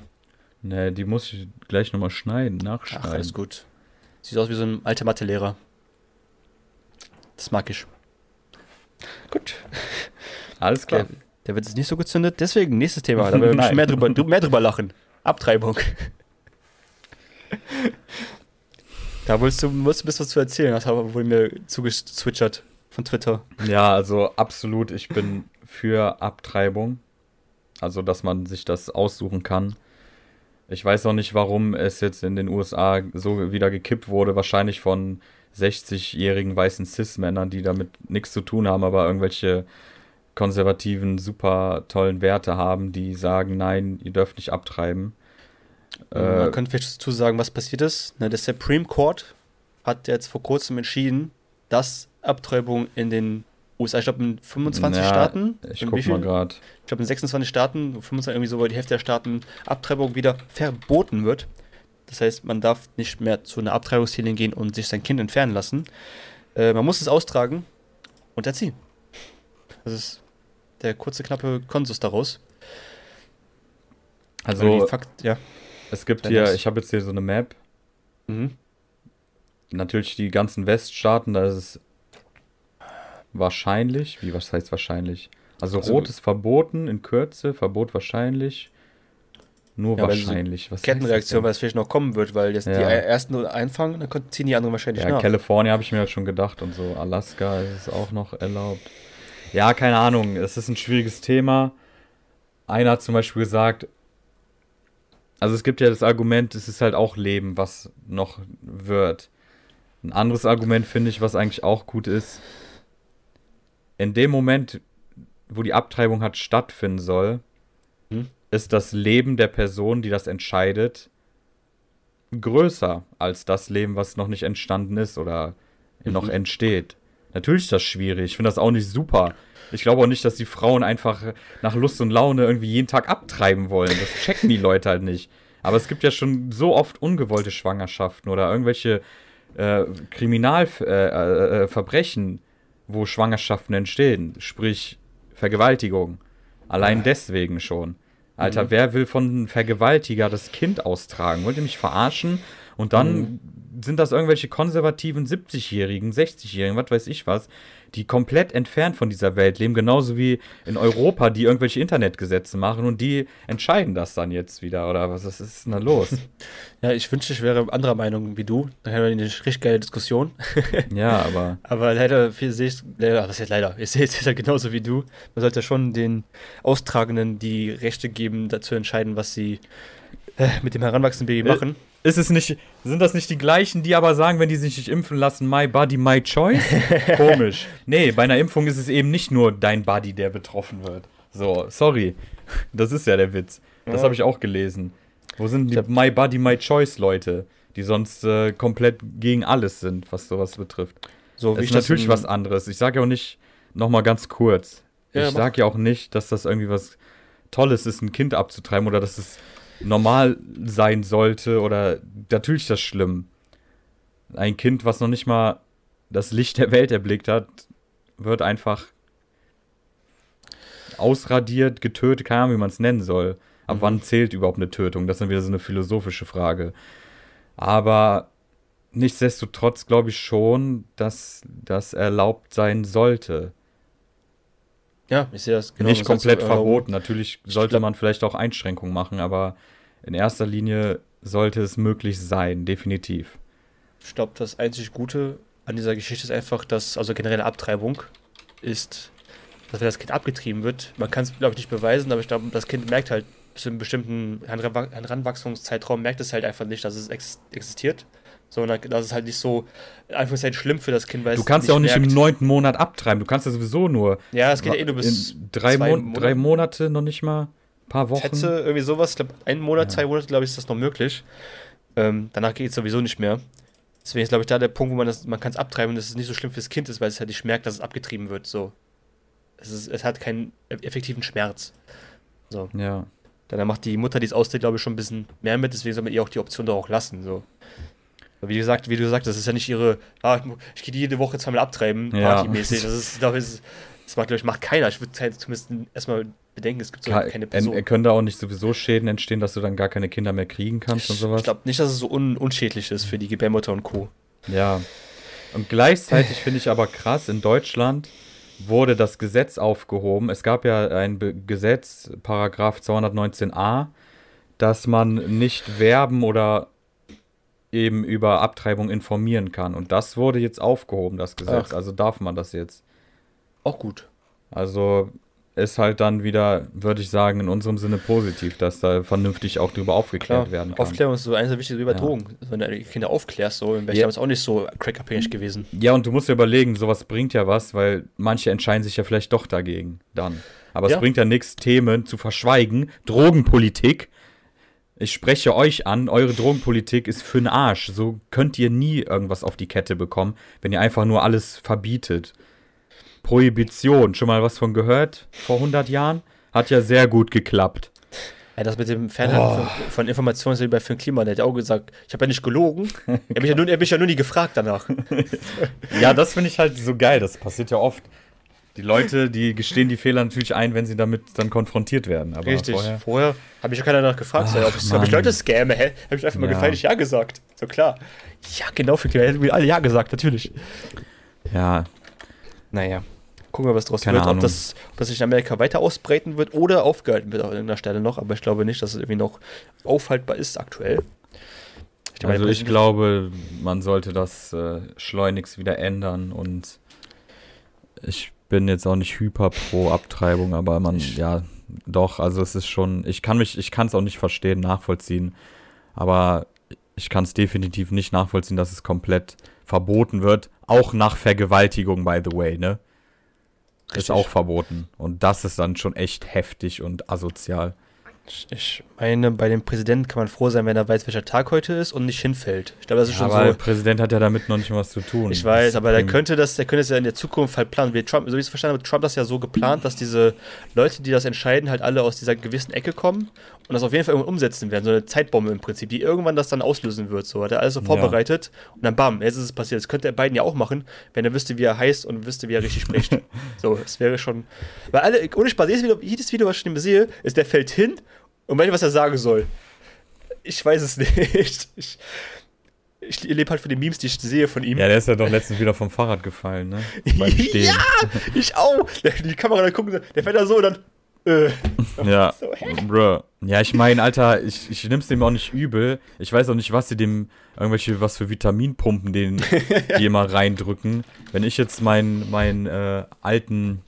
Ne, die muss ich gleich nochmal schneiden, Ach, nachschneiden. alles gut. Sieht aus wie so ein alter Mathelehrer. Das mag ich. Gut. Alles klar. Der, der wird es nicht so gezündet. Deswegen, nächstes Thema. Da werden wir mehr drüber, drü- mehr drüber lachen. Abtreibung. Da wolltest du, wolltest du ein bisschen was zu erzählen, das wohl mir zugeswitchert von Twitter. Ja, also absolut, ich bin für Abtreibung. Also, dass man sich das aussuchen kann. Ich weiß auch nicht, warum es jetzt in den USA so wieder gekippt wurde. Wahrscheinlich von 60-jährigen weißen Cis-Männern, die damit nichts zu tun haben, aber irgendwelche konservativen, super tollen Werte haben, die sagen, nein, ihr dürft nicht abtreiben. Man Äh, könnte vielleicht dazu sagen, was passiert ist. Na, der Supreme Court hat jetzt vor kurzem entschieden, dass Abtreibung in den USA, ich glaube in 25 Ja, Staaten, ich in guck mal gerade. ich glaube in 26 Staaten, 25 irgendwie so, weil die Hälfte der Staaten Abtreibung wieder verboten wird. Das heißt, man darf nicht mehr zu einer Abtreibungsklinik gehen und sich sein Kind entfernen lassen. Äh, man muss es austragen und erziehen. Das ist der kurze, knappe Konsus daraus. Also, Fakt, ja. es gibt wenn hier, das- ich habe jetzt hier so eine Map. Mhm. Natürlich die ganzen Weststaaten, da ist es wahrscheinlich, wie was heißt wahrscheinlich? Also, Also- Rot ist verboten in Kürze, Verbot wahrscheinlich. Nur Ja, so wahrscheinlich. Was Kettenreaktion, weil es vielleicht noch kommen wird, weil jetzt die Ja. ersten nur einfangen, dann ziehen die anderen wahrscheinlich ja, nach. Kalifornien habe ich mir halt schon gedacht und so. Alaska ist es auch noch erlaubt. Ja, keine Ahnung. Es ist ein schwieriges Thema. Einer hat zum Beispiel gesagt, also es gibt ja das Argument, es ist halt auch Leben, was noch wird. Ein anderes Argument finde ich, was eigentlich auch gut ist, in dem Moment, wo die Abtreibung hat stattfinden soll, Hm. ist das Leben der Person, die das entscheidet, größer als das Leben, was noch nicht entstanden ist oder noch Mhm. entsteht. Natürlich ist das schwierig. Ich finde das auch nicht super. Ich glaube auch nicht, dass die Frauen einfach nach Lust und Laune irgendwie jeden Tag abtreiben wollen. Das checken die Leute halt nicht. Aber es gibt ja schon so oft ungewollte Schwangerschaften oder irgendwelche äh, Kriminalverbrechen, äh, äh, Verbrechen, wo Schwangerschaften entstehen. Sprich Vergewaltigung. Allein deswegen schon. Alter, Mhm. wer will von einem Vergewaltiger das Kind austragen? Wollt ihr mich verarschen? Und dann Mhm. sind das irgendwelche konservativen 70-Jährigen, 60-Jährigen, was weiß ich was, die komplett entfernt von dieser Welt leben, genauso wie in Europa, die irgendwelche Internetgesetze machen und die entscheiden das dann jetzt wieder. Oder was ist denn da los? Ja, ich wünschte, ich wäre anderer Meinung wie du. Dann hätten wir eine richtig geile Diskussion. ja, aber Aber leider viel sehe ich, leider, was heißt leider? Ich sehe es jetzt halt genauso wie du. Man sollte schon den Austragenden die Rechte geben, dazu entscheiden, was sie äh, mit dem heranwachsenden Baby Äh, machen. Ist es nicht, sind das nicht die gleichen, die aber sagen, wenn die sich nicht impfen lassen, my body, my choice? Komisch. Nee, bei einer Impfung ist es eben nicht nur dein Body, der betroffen wird. So, sorry. Das ist ja der Witz. Das Ja. habe ich auch gelesen. Wo sind die My Body, My Choice Leute, die sonst äh, komplett gegen alles sind, was sowas betrifft? So Das ist natürlich in- was anderes. Ich sage ja auch nicht, nochmal ganz kurz, Ja, ich sage ja auch nicht, dass das irgendwie was Tolles ist, ein Kind abzutreiben oder dass es normal sein sollte oder natürlich das schlimm. Ein Kind, was noch nicht mal das Licht der Welt erblickt hat, wird einfach ausradiert, getötet, keine Ahnung, wie man es nennen soll. Ab Mhm. wann zählt überhaupt eine Tötung? Das ist dann wieder so eine philosophische Frage. Aber nichtsdestotrotz glaube ich schon, dass das erlaubt sein sollte. Ja, ich sehe das genau. Nicht komplett äh, verboten. Natürlich sollte man vielleicht auch Einschränkungen machen, aber in erster Linie sollte es möglich sein, definitiv. Ich glaube, das einzig Gute an dieser Geschichte ist einfach, dass, also generelle Abtreibung ist dass wenn das Kind abgetrieben wird, man kann es, glaube ich, nicht beweisen, aber ich glaube, das Kind merkt halt zu einem bestimmten Heranwachsungszeitraum, merkt es halt einfach nicht, dass es existiert. So, und das ist halt nicht so, einfach ist halt schlimm für das Kind, weil Du kannst ja auch nicht merkt. im neunten Monat abtreiben, du kannst ja sowieso nur. Ja, es geht ja eh nur bis. Drei, Mo Monate. drei Monate noch nicht mal, ein paar Wochen. Schätze, irgendwie sowas, ich glaube, einen Monat, ja. zwei Monate, glaube ich, ist das noch möglich. Ähm, danach geht es sowieso nicht mehr. Deswegen ist, glaube ich, da der Punkt, wo man das, man kann es abtreiben und dass es nicht so schlimm fürs Kind ist, weil es halt nicht merkt, dass es abgetrieben wird. So. Es, ist, es hat keinen effektiven Schmerz. So. Ja. Dann macht die Mutter, die es ausdreht, glaube ich, schon ein bisschen mehr mit, deswegen soll man ihr auch die Option da auch lassen. So. Wie gesagt, wie du sagst, das ist ja nicht ihre, ah, ich gehe jede Woche zweimal abtreiben, partymäßig. Ja. Das ist, glaube ich, das macht, glaube ich, macht keiner. Ich würde halt zumindest erstmal bedenken, es gibt so keine Person. Er könnte auch nicht sowieso Schäden entstehen, dass du dann gar keine Kinder mehr kriegen kannst ich, und sowas. Ich glaube nicht, dass es so un unschädlich ist für die Gebärmutter und Co. Ja. Und gleichzeitig finde ich aber krass, in Deutschland wurde das Gesetz aufgehoben. Es gab ja ein Be Gesetz, Paragraph 219a, dass man nicht werben oder eben über Abtreibung informieren kann. Und das wurde jetzt aufgehoben, das Gesetz. Ach. Also darf man das jetzt. Auch gut. Also ist halt dann wieder, würde ich sagen, in unserem Sinne positiv, dass da vernünftig auch drüber aufgeklärt Klar, werden kann. Aufklärung ist so eines der wichtigsten über ja. Drogen. Wenn du Kinder aufklärst, so, wäre ich ja. damals auch nicht so crackabhängig gewesen. Ja, und du musst dir überlegen, sowas bringt ja was, weil manche entscheiden sich ja vielleicht doch dagegen dann. Aber ja. es bringt ja nichts, Themen zu verschweigen. Drogenpolitik. Ich spreche euch an, eure Drogenpolitik ist für den Arsch. So könnt ihr nie irgendwas auf die Kette bekommen, wenn ihr einfach nur alles verbietet. Prohibition, schon mal was von gehört vor 100 Jahren? Hat ja sehr gut geklappt. Ja, das mit dem Fernhalten oh. von, von, Informationen ist ja bei Finn Klima, der hat ja auch gesagt, ich habe ja nicht gelogen. er hat mich ja, nur, er mich ja nur nie gefragt danach. ja, das finde ich halt so geil, das passiert ja oft. Die Leute, die gestehen die Fehler natürlich ein, wenn sie damit dann konfrontiert werden. Aber Richtig, vorher, vorher habe ich ja keiner danach gefragt, Ach, ob, ich, ob, ich, Leute scamme, hä? Habe ich einfach mal ja. gefeiert, Ja gesagt. So klar. Ja, genau, für Klima, alle Ja gesagt, natürlich. Ja. Naja. Gucken wir, was draus Keine wird. Ob das, ob das sich in Amerika weiter ausbreiten wird oder aufgehalten wird an irgendeiner Stelle noch. Aber ich glaube nicht, dass es irgendwie noch aufhaltbar ist aktuell. Ich also ich glaube, man sollte das äh, schleunigst wieder ändern und ich bin jetzt auch nicht hyper pro Abtreibung, aber man, ich ja, doch, also es ist schon, ich kann mich, ich kann es auch nicht verstehen, nachvollziehen, aber ich kann es definitiv nicht nachvollziehen, dass es komplett verboten wird, auch nach Vergewaltigung, by the way, ne? Richtig. Ist auch verboten. Und das ist dann schon echt heftig und asozial. Ich meine, bei dem Präsidenten kann man froh sein, wenn er weiß, welcher Tag heute ist und nicht hinfällt. Ich glaube, das ist ja, schon aber so. der Präsident hat ja damit noch nicht mal was zu tun. Ich weiß, aber der könnte das, der könnte es ja in der Zukunft halt planen. Wie Trump, so wie ich es verstanden habe, Trump das ja so geplant, dass diese Leute, die das entscheiden, halt alle aus dieser gewissen Ecke kommen und das auf jeden Fall irgendwann umsetzen werden. So eine Zeitbombe im Prinzip, die irgendwann das dann auslösen wird. So hat er alles so vorbereitet ja. und dann bam, jetzt ist es passiert. Das könnte er beiden ja auch machen, wenn er wüsste, wie er heißt und wüsste, wie er richtig spricht. so, es wäre schon. Weil alle, ohne Spaß, jedes Video, jedes Video was ich von ihm sehe, ist, der fällt hin und meine, was er sagen soll. Ich weiß es nicht. Ich, ich lebe halt von den Memes, die ich sehe von ihm. Ja, der ist ja doch letztens wieder vom Fahrrad gefallen, ne? ja, ich auch. Die Kamera da gucken, der fährt da so und dann. Äh. Ja, so, bro. Ja, ich meine, Alter, ich, ich nimm's dem auch nicht übel. Ich weiß auch nicht, was sie dem, irgendwelche, was für Vitaminpumpen den, die immer reindrücken. Wenn ich jetzt meinen, meinen äh, alten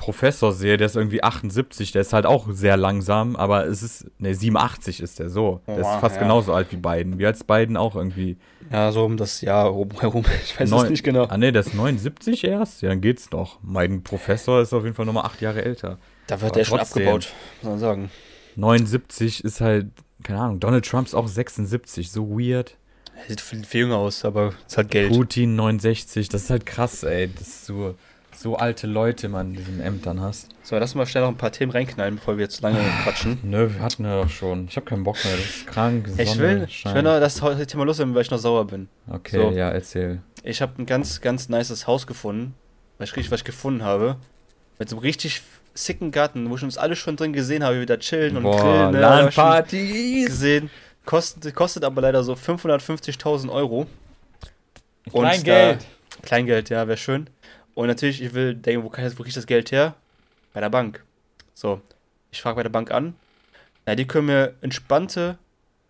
Professor sehe, der ist irgendwie 78, der ist halt auch sehr langsam, aber es ist, ne, 87 ist der so. Der ist fast ja. genauso alt wie beiden. Wie als beiden auch irgendwie. Ja, so um das Jahr herum. Ich weiß Neun, es nicht genau. Ah, ne, der ist 79 erst? Ja, dann geht's doch. Mein Professor ist auf jeden Fall nochmal acht Jahre älter. Da wird aber der schon abgebaut, muss man sagen. 79 ist halt, keine Ahnung, Donald Trump ist auch 76, so weird. Er sieht viel, viel jünger aus, aber es hat Geld. Putin 69, das ist halt krass, ey. Das ist so so alte Leute man in diesen Ämtern hast. So, lass mal schnell noch ein paar Themen reinknallen, bevor wir jetzt lange quatschen. Nö, wir hatten ja doch schon. Ich habe keinen Bock mehr. Das ist krank. Sonne, ich will, ich will noch das Thema loswerden, weil ich noch sauer bin. Okay, so. ja, erzähl. Ich habe ein ganz, ganz nices Haus gefunden, weil ich richtig was gefunden habe. Mit so einem richtig sicken Garten, wo ich uns alle schon drin gesehen habe, wie wir da chillen und Boah, grillen. Ne? LAN-Partys! Gesehen. Kostet, kostet aber leider so 550.000 Euro. Kleingeld. Kleingeld, ja, wäre schön. Und natürlich, ich will denken, wo, kann ich, wo kriege ich das Geld her? Bei der Bank. So, ich frage bei der Bank an. Na, die können mir entspannte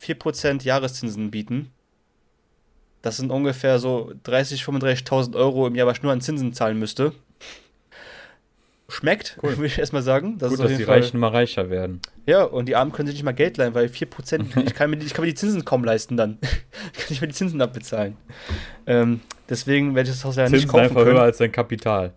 4% Jahreszinsen bieten. Das sind ungefähr so 30.000, 35.000 Euro im Jahr, was ich nur an Zinsen zahlen müsste. 30.000, 35.000 Euro im Jahr, was ich nur an Zinsen zahlen müsste. Das sind ungefähr so 30.000, 35.000 Euro im Jahr, was ich nur an Zinsen zahlen müsste. Das sind ungefähr so 30.000, 35.000 Euro im Jahr, was ich nur an Zinsen zahlen müsste. schmeckt, würde ich erstmal sagen. Das Gut, dass die Fall- Reichen immer reicher werden. Ja, und die Armen können sich nicht mal Geld leihen, weil 4%, ich kann mir, die- ich kann mir die Zinsen kaum leisten dann. kann ich mir die Zinsen abbezahlen. Ähm, deswegen werde ich das Haus leider nicht Zinsen kaufen einfach können. höher als dein Kapital.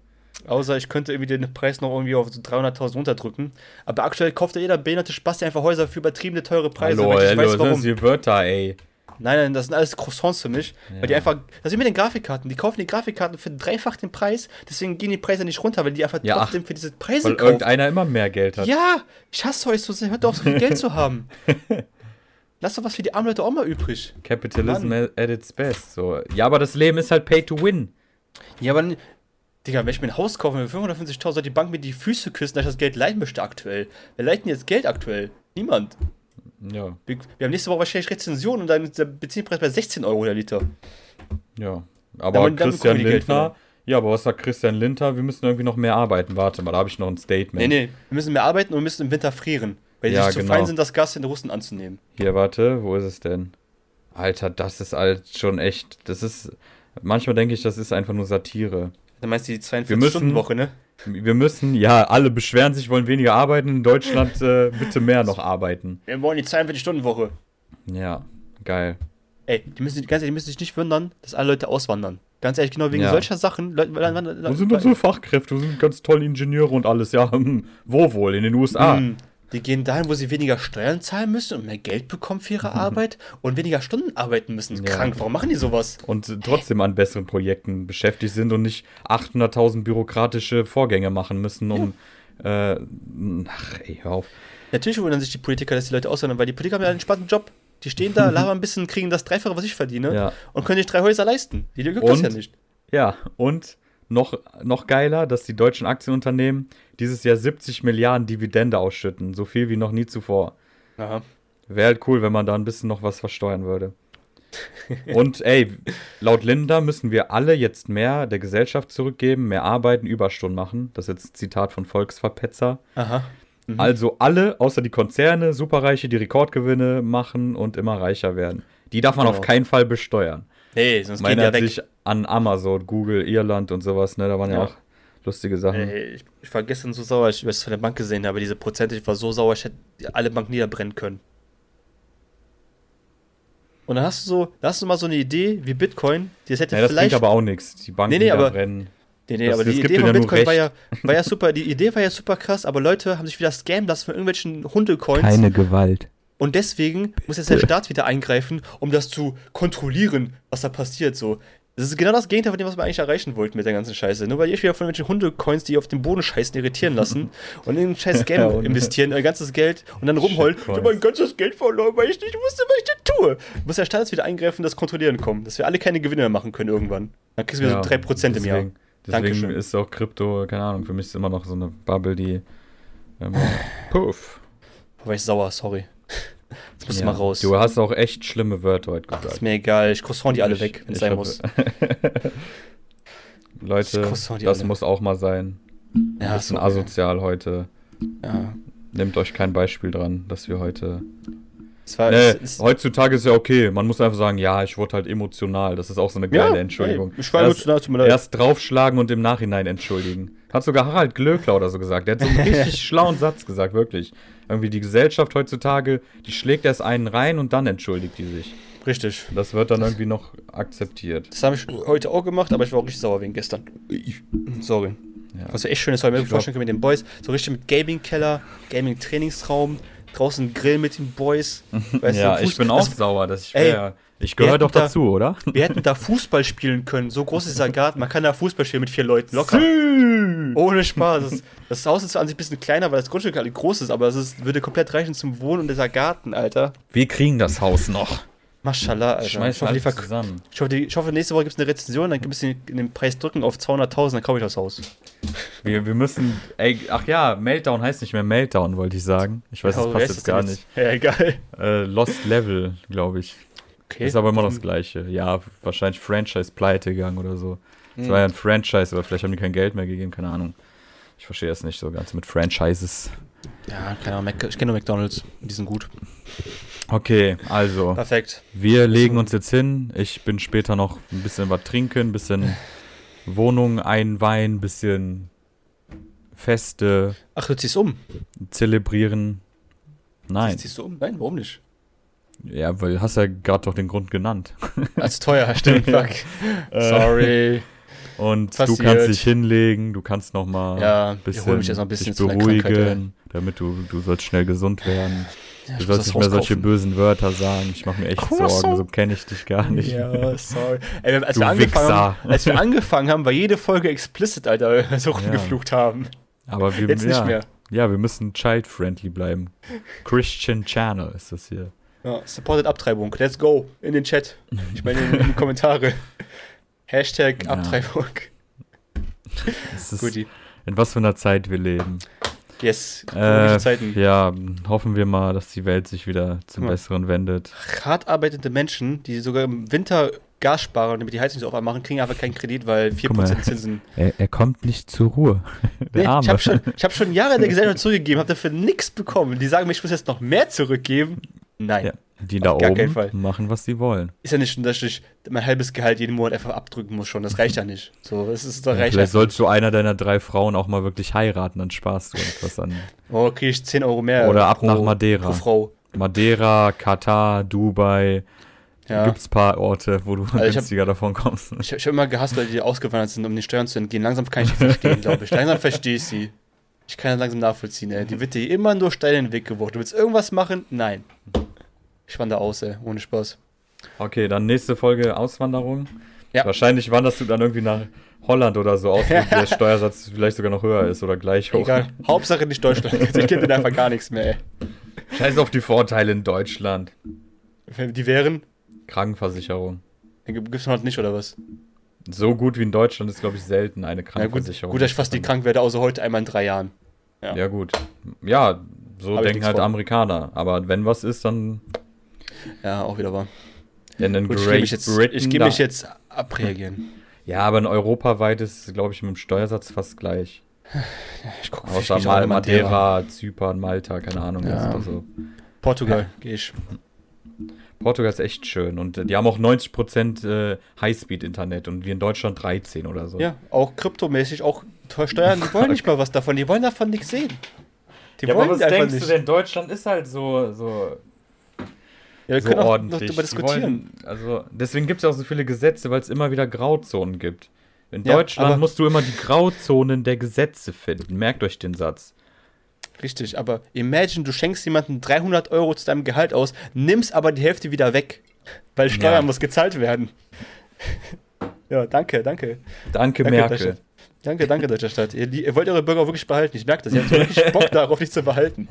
Außer ich könnte irgendwie den Preis noch irgendwie auf so 300.000 runterdrücken. Aber aktuell kauft ja jeder behinderte Spasti einfach Häuser für übertriebene teure Preise. hallo, ich hallo, weiß das warum. sind die Wörter, ey. Nein, nein, das sind alles Croissants für mich. Weil die Ja. einfach, das sind mit den Grafikkarten. Die kaufen die Grafikkarten für dreifach den Preis. Deswegen gehen die Preise nicht runter, weil die einfach Ja, trotzdem für diese Preise Weil kaufen. irgendeiner immer mehr Geld hat. Ja, ich hasse euch so sehr. Hört auf, so viel Geld zu haben. Lass doch was für die armen Leute auch mal übrig. Capitalism at its best. So. Ja, aber das Leben ist halt pay to win. Ja, aber, Digga, wenn ich mir ein Haus kaufe für 550.000, soll die Bank mir die Füße küssen, dass ich das Geld leihen möchte aktuell. Wer leiht denn jetzt Geld aktuell? Niemand. Ja, Wir, wir haben nächste Woche wahrscheinlich Rezension und dann ist der Benzinpreis bei 16 Euro der Liter. ja. Aber Damit- damit Christian Geld Lindner. Ja, aber was sagt Christian Lindner? Wir müssen irgendwie noch mehr arbeiten. Warte mal, da habe ich noch ein Statement. Nee, nee, wir müssen mehr arbeiten und wir müssen im Winter frieren. Weil die Ja, sich zu genau. fein sind, das Gas in den Russen anzunehmen. Hier, warte, wo ist es denn? Alter, das ist halt schon echt. Das ist. Manchmal denke ich, das ist einfach nur Satire. Dann meinst du die Wir müssen- 42-Stunden-Woche, ne? Wir müssen, ja, alle beschweren sich, wollen weniger arbeiten. In Deutschland äh, bitte mehr noch arbeiten. Wir wollen die 42-Stunden-Woche. Ja, geil. Ey, die müssen, ganz ehrlich, die müssen sich nicht wundern, dass alle Leute auswandern. Ganz ehrlich, genau wegen Ja. solcher Sachen. Leute, Wo sind unsere Fachkräfte? Wo sind ganz tolle Ingenieure und alles? Ja, hm, wo wohl? In den USA. Hm, Die gehen dahin, wo sie weniger Steuern zahlen müssen und mehr Geld bekommen für ihre Arbeit und weniger Stunden arbeiten müssen. Ja. Krank, warum machen die sowas? Und trotzdem an besseren Projekten beschäftigt sind und nicht 800.000 bürokratische Vorgänge machen müssen, um. Äh, ach, ey, hör auf. Natürlich wundern sich die Politiker, dass die Leute auswandern, weil die Politiker haben ja einen entspannten Job. Die stehen da, labern ein bisschen, kriegen das Dreifache, was ich verdiene Ja. und können sich drei Häuser leisten. Die juckt das ja nicht. Ja, und noch, noch geiler, dass die deutschen Aktienunternehmen dieses Jahr 70 Milliarden Dividende ausschütten. So viel wie noch nie zuvor. Aha. Wäre halt cool, wenn man da ein bisschen noch was versteuern würde. Und ey, laut Linda müssen wir alle jetzt mehr der Gesellschaft zurückgeben, mehr arbeiten, Überstunden machen. Das ist jetzt ein Zitat von Volksverpetzer. Aha. Also alle, außer die Konzerne, Superreiche, die Rekordgewinne machen und immer reicher werden. Die darf man Genau. auf keinen Fall besteuern. Nee, sonst gehen Meine ja hat weg. sich an Amazon, Google, Irland und sowas, ne? Da waren ja, Ja. auch lustige Sachen. Ey, ich, ich war gestern so sauer, ich es von der Bank gesehen habe, diese Prozente, ich war so sauer, ich hätte alle Banken niederbrennen können. Und dann hast du so, da hast du mal so eine Idee wie Bitcoin, die das hätte Ja, das vielleicht. bringt aber auch nichts. Die Banken Nee, nee, aber- brennen. nee, nee, das- aber das die Idee von Bitcoin war ja, war ja super, die Idee war ja super krass, aber Leute haben sich wieder scammen lassen von irgendwelchen Hundecoins. Keine Gewalt. Und deswegen muss jetzt der Staat wieder eingreifen, um das zu kontrollieren, was da passiert. So. Das ist genau das Gegenteil von dem, was wir eigentlich erreichen wollten mit der ganzen Scheiße. Nur weil ihr euch wieder von irgendwelchen Hundecoins, die auf dem Boden scheißen, irritieren lassen und in ein scheiß Ja, Scam und- investieren, euer ganzes Geld und dann rumheulen, ich habe mein ganzes Geld verloren, weil ich nicht wusste, was ich da tue. Muss der Staat jetzt wieder eingreifen und das kontrollieren kommen, dass wir alle keine Gewinne mehr machen können irgendwann. Dann kriegst du wieder Ja, so 3% im Jahr. deswegen, Deswegen Dankeschön. ist auch Krypto, keine Ahnung, für mich ist immer noch so eine Bubble, die. Ähm, puff. War ich sauer, sorry. Das musst du Ja. mal raus. Du hast auch echt schlimme Wörter heute Ach, gesagt. ist mir egal, ich croissant die alle weg, wenn es sein muss. Leute, das alle. muss auch mal sein. Ja, Ein bisschen asozial heute. Ja. Nehmt euch kein Beispiel dran, dass wir heute. War, Nee, es, es, heutzutage ist ja okay. Man muss einfach sagen, ja, ich wurde halt emotional. Das ist auch so eine geile Entschuldigung. Ey, ich war erst, emotional, tut mir leid. erst draufschlagen und im Nachhinein entschuldigen. Hat sogar Harald Glöckler oder so gesagt. Der hat so einen richtig schlauen Satz gesagt, wirklich. Irgendwie die Gesellschaft heutzutage, die schlägt erst einen rein und dann entschuldigt die sich. Richtig. Das wird dann irgendwie noch akzeptiert. Das habe ich heute auch gemacht, aber ich war auch richtig sauer wegen gestern. Sorry. Ja. Was war echt schön, das war mir Ich glaub- vorstellen können mit den Boys. So richtig mit Gaming-Keller, Gaming-Trainingsraum, draußen Grill mit den Boys. Weißt ja, du, ich bin auch das, sauer, dass ich Ey, wär, Ich gehöre doch da- dazu, oder? Wir hätten da Fußball spielen können. So groß ist dieser Garten. Man kann da Fußball spielen mit vier Leuten. Locker. Sü. Ohne Spaß. Das, das Haus ist zwar an sich ein bisschen kleiner, weil das Grundstück halt groß ist, aber es ist, würde komplett reichen zum Wohnen und dieser Garten, Alter. Wir kriegen das Haus noch. Maschallah, Alter. Schmeiß ich, hoffe, die alles zusammen. ich, hoffe, ich hoffe, nächste Woche gibt es eine Rezension, dann gibt es den, den Preis drücken auf 200.000, dann kaufe ich das Haus. Wir, wir müssen. Ey, ach ja, Meltdown heißt nicht mehr Meltdown, wollte ich sagen. Ich weiß, Ja, das passt jetzt gar nicht. Ja, egal. Äh, Lost Level, glaube ich. Okay. Ist aber immer das gleiche. Ja, wahrscheinlich Franchise-Pleite gegangen oder so. Es war ja ein Franchise, aber vielleicht haben die kein Geld mehr gegeben, keine Ahnung. Ich verstehe das nicht so ganz mit Franchises. Ja, keine Ahnung, ich kenne nur McDonalds. Die sind gut. Okay, also, Perfekt. wir legen uns jetzt hin. Ich bin später noch ein bisschen was trinken, ein bisschen Wohnung einweihen, ein bisschen Feste Ach, du ziehst um. zelebrieren. Nein. Ziehst du um? Nein, warum nicht? Ja, weil hast ja gerade doch den Grund genannt. Als teuer, stimmt, fuck. Sorry. Und du Passiert. kannst dich hinlegen, du kannst noch mal Ja, bisschen, mich jetzt noch ein bisschen dich beruhigen, damit du, du sollst schnell gesund werden. Ja, Du sollst nicht mehr solche bösen Wörter sagen. Ich mache mir echt Croissant. Sorgen, so kenne ich dich gar nicht. Ja, sorry. Ey, als, Du wir angefangen haben, als wir angefangen haben, war jede Folge explicit, Alter, weil wir so rumgeflucht haben. Aber wir, Jetzt ja, nicht mehr. Ja, wir müssen child-friendly bleiben. Christian Channel ist das hier. Ja, supported Abtreibung. Let's go. In den Chat. Ich meine, in, in die Kommentare. Hashtag Ja. Abtreibung. Es ist, Guti. in was für einer Zeit wir leben. Yes. Äh, Zeiten. ja, hoffen wir mal, dass die Welt sich wieder zum mal. Besseren wendet. Hart arbeitende Menschen, die sogar im Winter Gas sparen und damit die Heizung nicht so aufmachen, kriegen einfach keinen Kredit, weil 4% Guck mal. Zinsen. Er, er kommt nicht zur Ruhe. Der Nee, Arme. ich habe schon, ich hab schon Jahre der Gesellschaft zurückgegeben, habe dafür nichts bekommen. Die sagen mir, ich muss jetzt noch mehr zurückgeben. Nein. Ja, die da oben machen, was sie wollen. Ist ja nicht, dass ich mein halbes Gehalt jeden Monat einfach abdrücken muss schon. Das reicht ja nicht. So, das ist doch Ja, reicht vielleicht sollst du einer deiner drei Frauen auch mal wirklich heiraten, dann sparst du etwas an. Oh, kriege ich 10 Euro mehr. Oder ab pro, nach Madeira. Pro Frau. Madeira, Katar, Dubai. Ja. Gibt's paar Orte, wo du hab- günstiger davon kommst. Ich, ich habe immer gehasst, Leute, die ausgewandert sind, um den Steuern zu entgehen. Langsam kann ich die verstehen, glaube ich. Langsam verstehe ich sie. Ich kann das langsam nachvollziehen, ey. Die wird dir immer nur steil in den Weg geworfen. Du willst irgendwas machen? Nein. Ich wandere aus, ey. Ohne Spaß. Okay, dann nächste Folge Auswanderung. Ja. Wahrscheinlich wanderst du dann irgendwie nach Holland oder so aus, wo der Steuersatz vielleicht sogar noch höher ist oder gleich hoch. Egal. Hauptsache nicht Deutschland. Ich kenne einfach gar nichts mehr, Scheiß auf die Vorteile in Deutschland. ey. Die wären. Krankenversicherung. Gibt's noch nicht, oder was? So gut wie in Deutschland ist, glaube ich, selten eine Ja, gut, Krankenversicherung. gut, dass ich fast die krank werde, außer heute einmal in drei Jahren. Ja. Ja, gut. Ja, so ich denken halt von. Amerikaner. Aber wenn was ist, dann Ja, auch wieder wahr. in den Gut, ich Great mich jetzt, Britain. ich da- mich jetzt abreagieren. Ja, aber in europaweit ist es, glaube ich, mit dem Steuersatz fast gleich. Ich gucke Außer mal Madeira, Zypern, Malta, keine Ahnung. Ja. Also. Portugal, gehe ich. Portugal ist echt schön und äh, die haben auch 90% äh, Highspeed-Internet und wir in Deutschland 13 oder so. Ja, auch kryptomäßig, auch teuer Steuern, die wollen nicht mal was davon, die wollen davon nichts sehen. Die Ja, wollen aber was denkst nicht. du denn? Deutschland ist halt so, so, Ja, wir so können auch noch ordentlich. darüber diskutieren. Wollen, also deswegen gibt es ja auch so viele Gesetze, weil es immer wieder Grauzonen gibt. In Ja, Deutschland musst du immer die Grauzonen der Gesetze finden. Merkt euch den Satz. Richtig, aber imagine, du schenkst jemandem 300 Euro zu deinem Gehalt aus, nimmst aber die Hälfte wieder weg, weil Steuern Ja. muss gezahlt werden. ja, danke, danke. Danke, Danke, Merkel. Danke, danke, deutscher Staat. Ihr, ihr wollt eure Bürger wirklich behalten. Ich merke das. Ihr habt so richtig Bock darauf, dich zu behalten.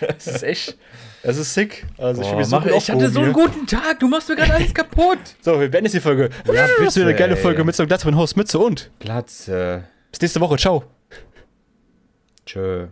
Das ist echt. Das ist sick. Also ich, Boah, so mach, ich hatte so einen guten Tag, du machst mir gerade alles kaputt. So, wir beenden jetzt die Folge. Ja, wieder eine bitte, geile. Folge mit so einem Glatz von Host Mütze und Platz. Äh, bis nächste Woche. Ciao. tschö.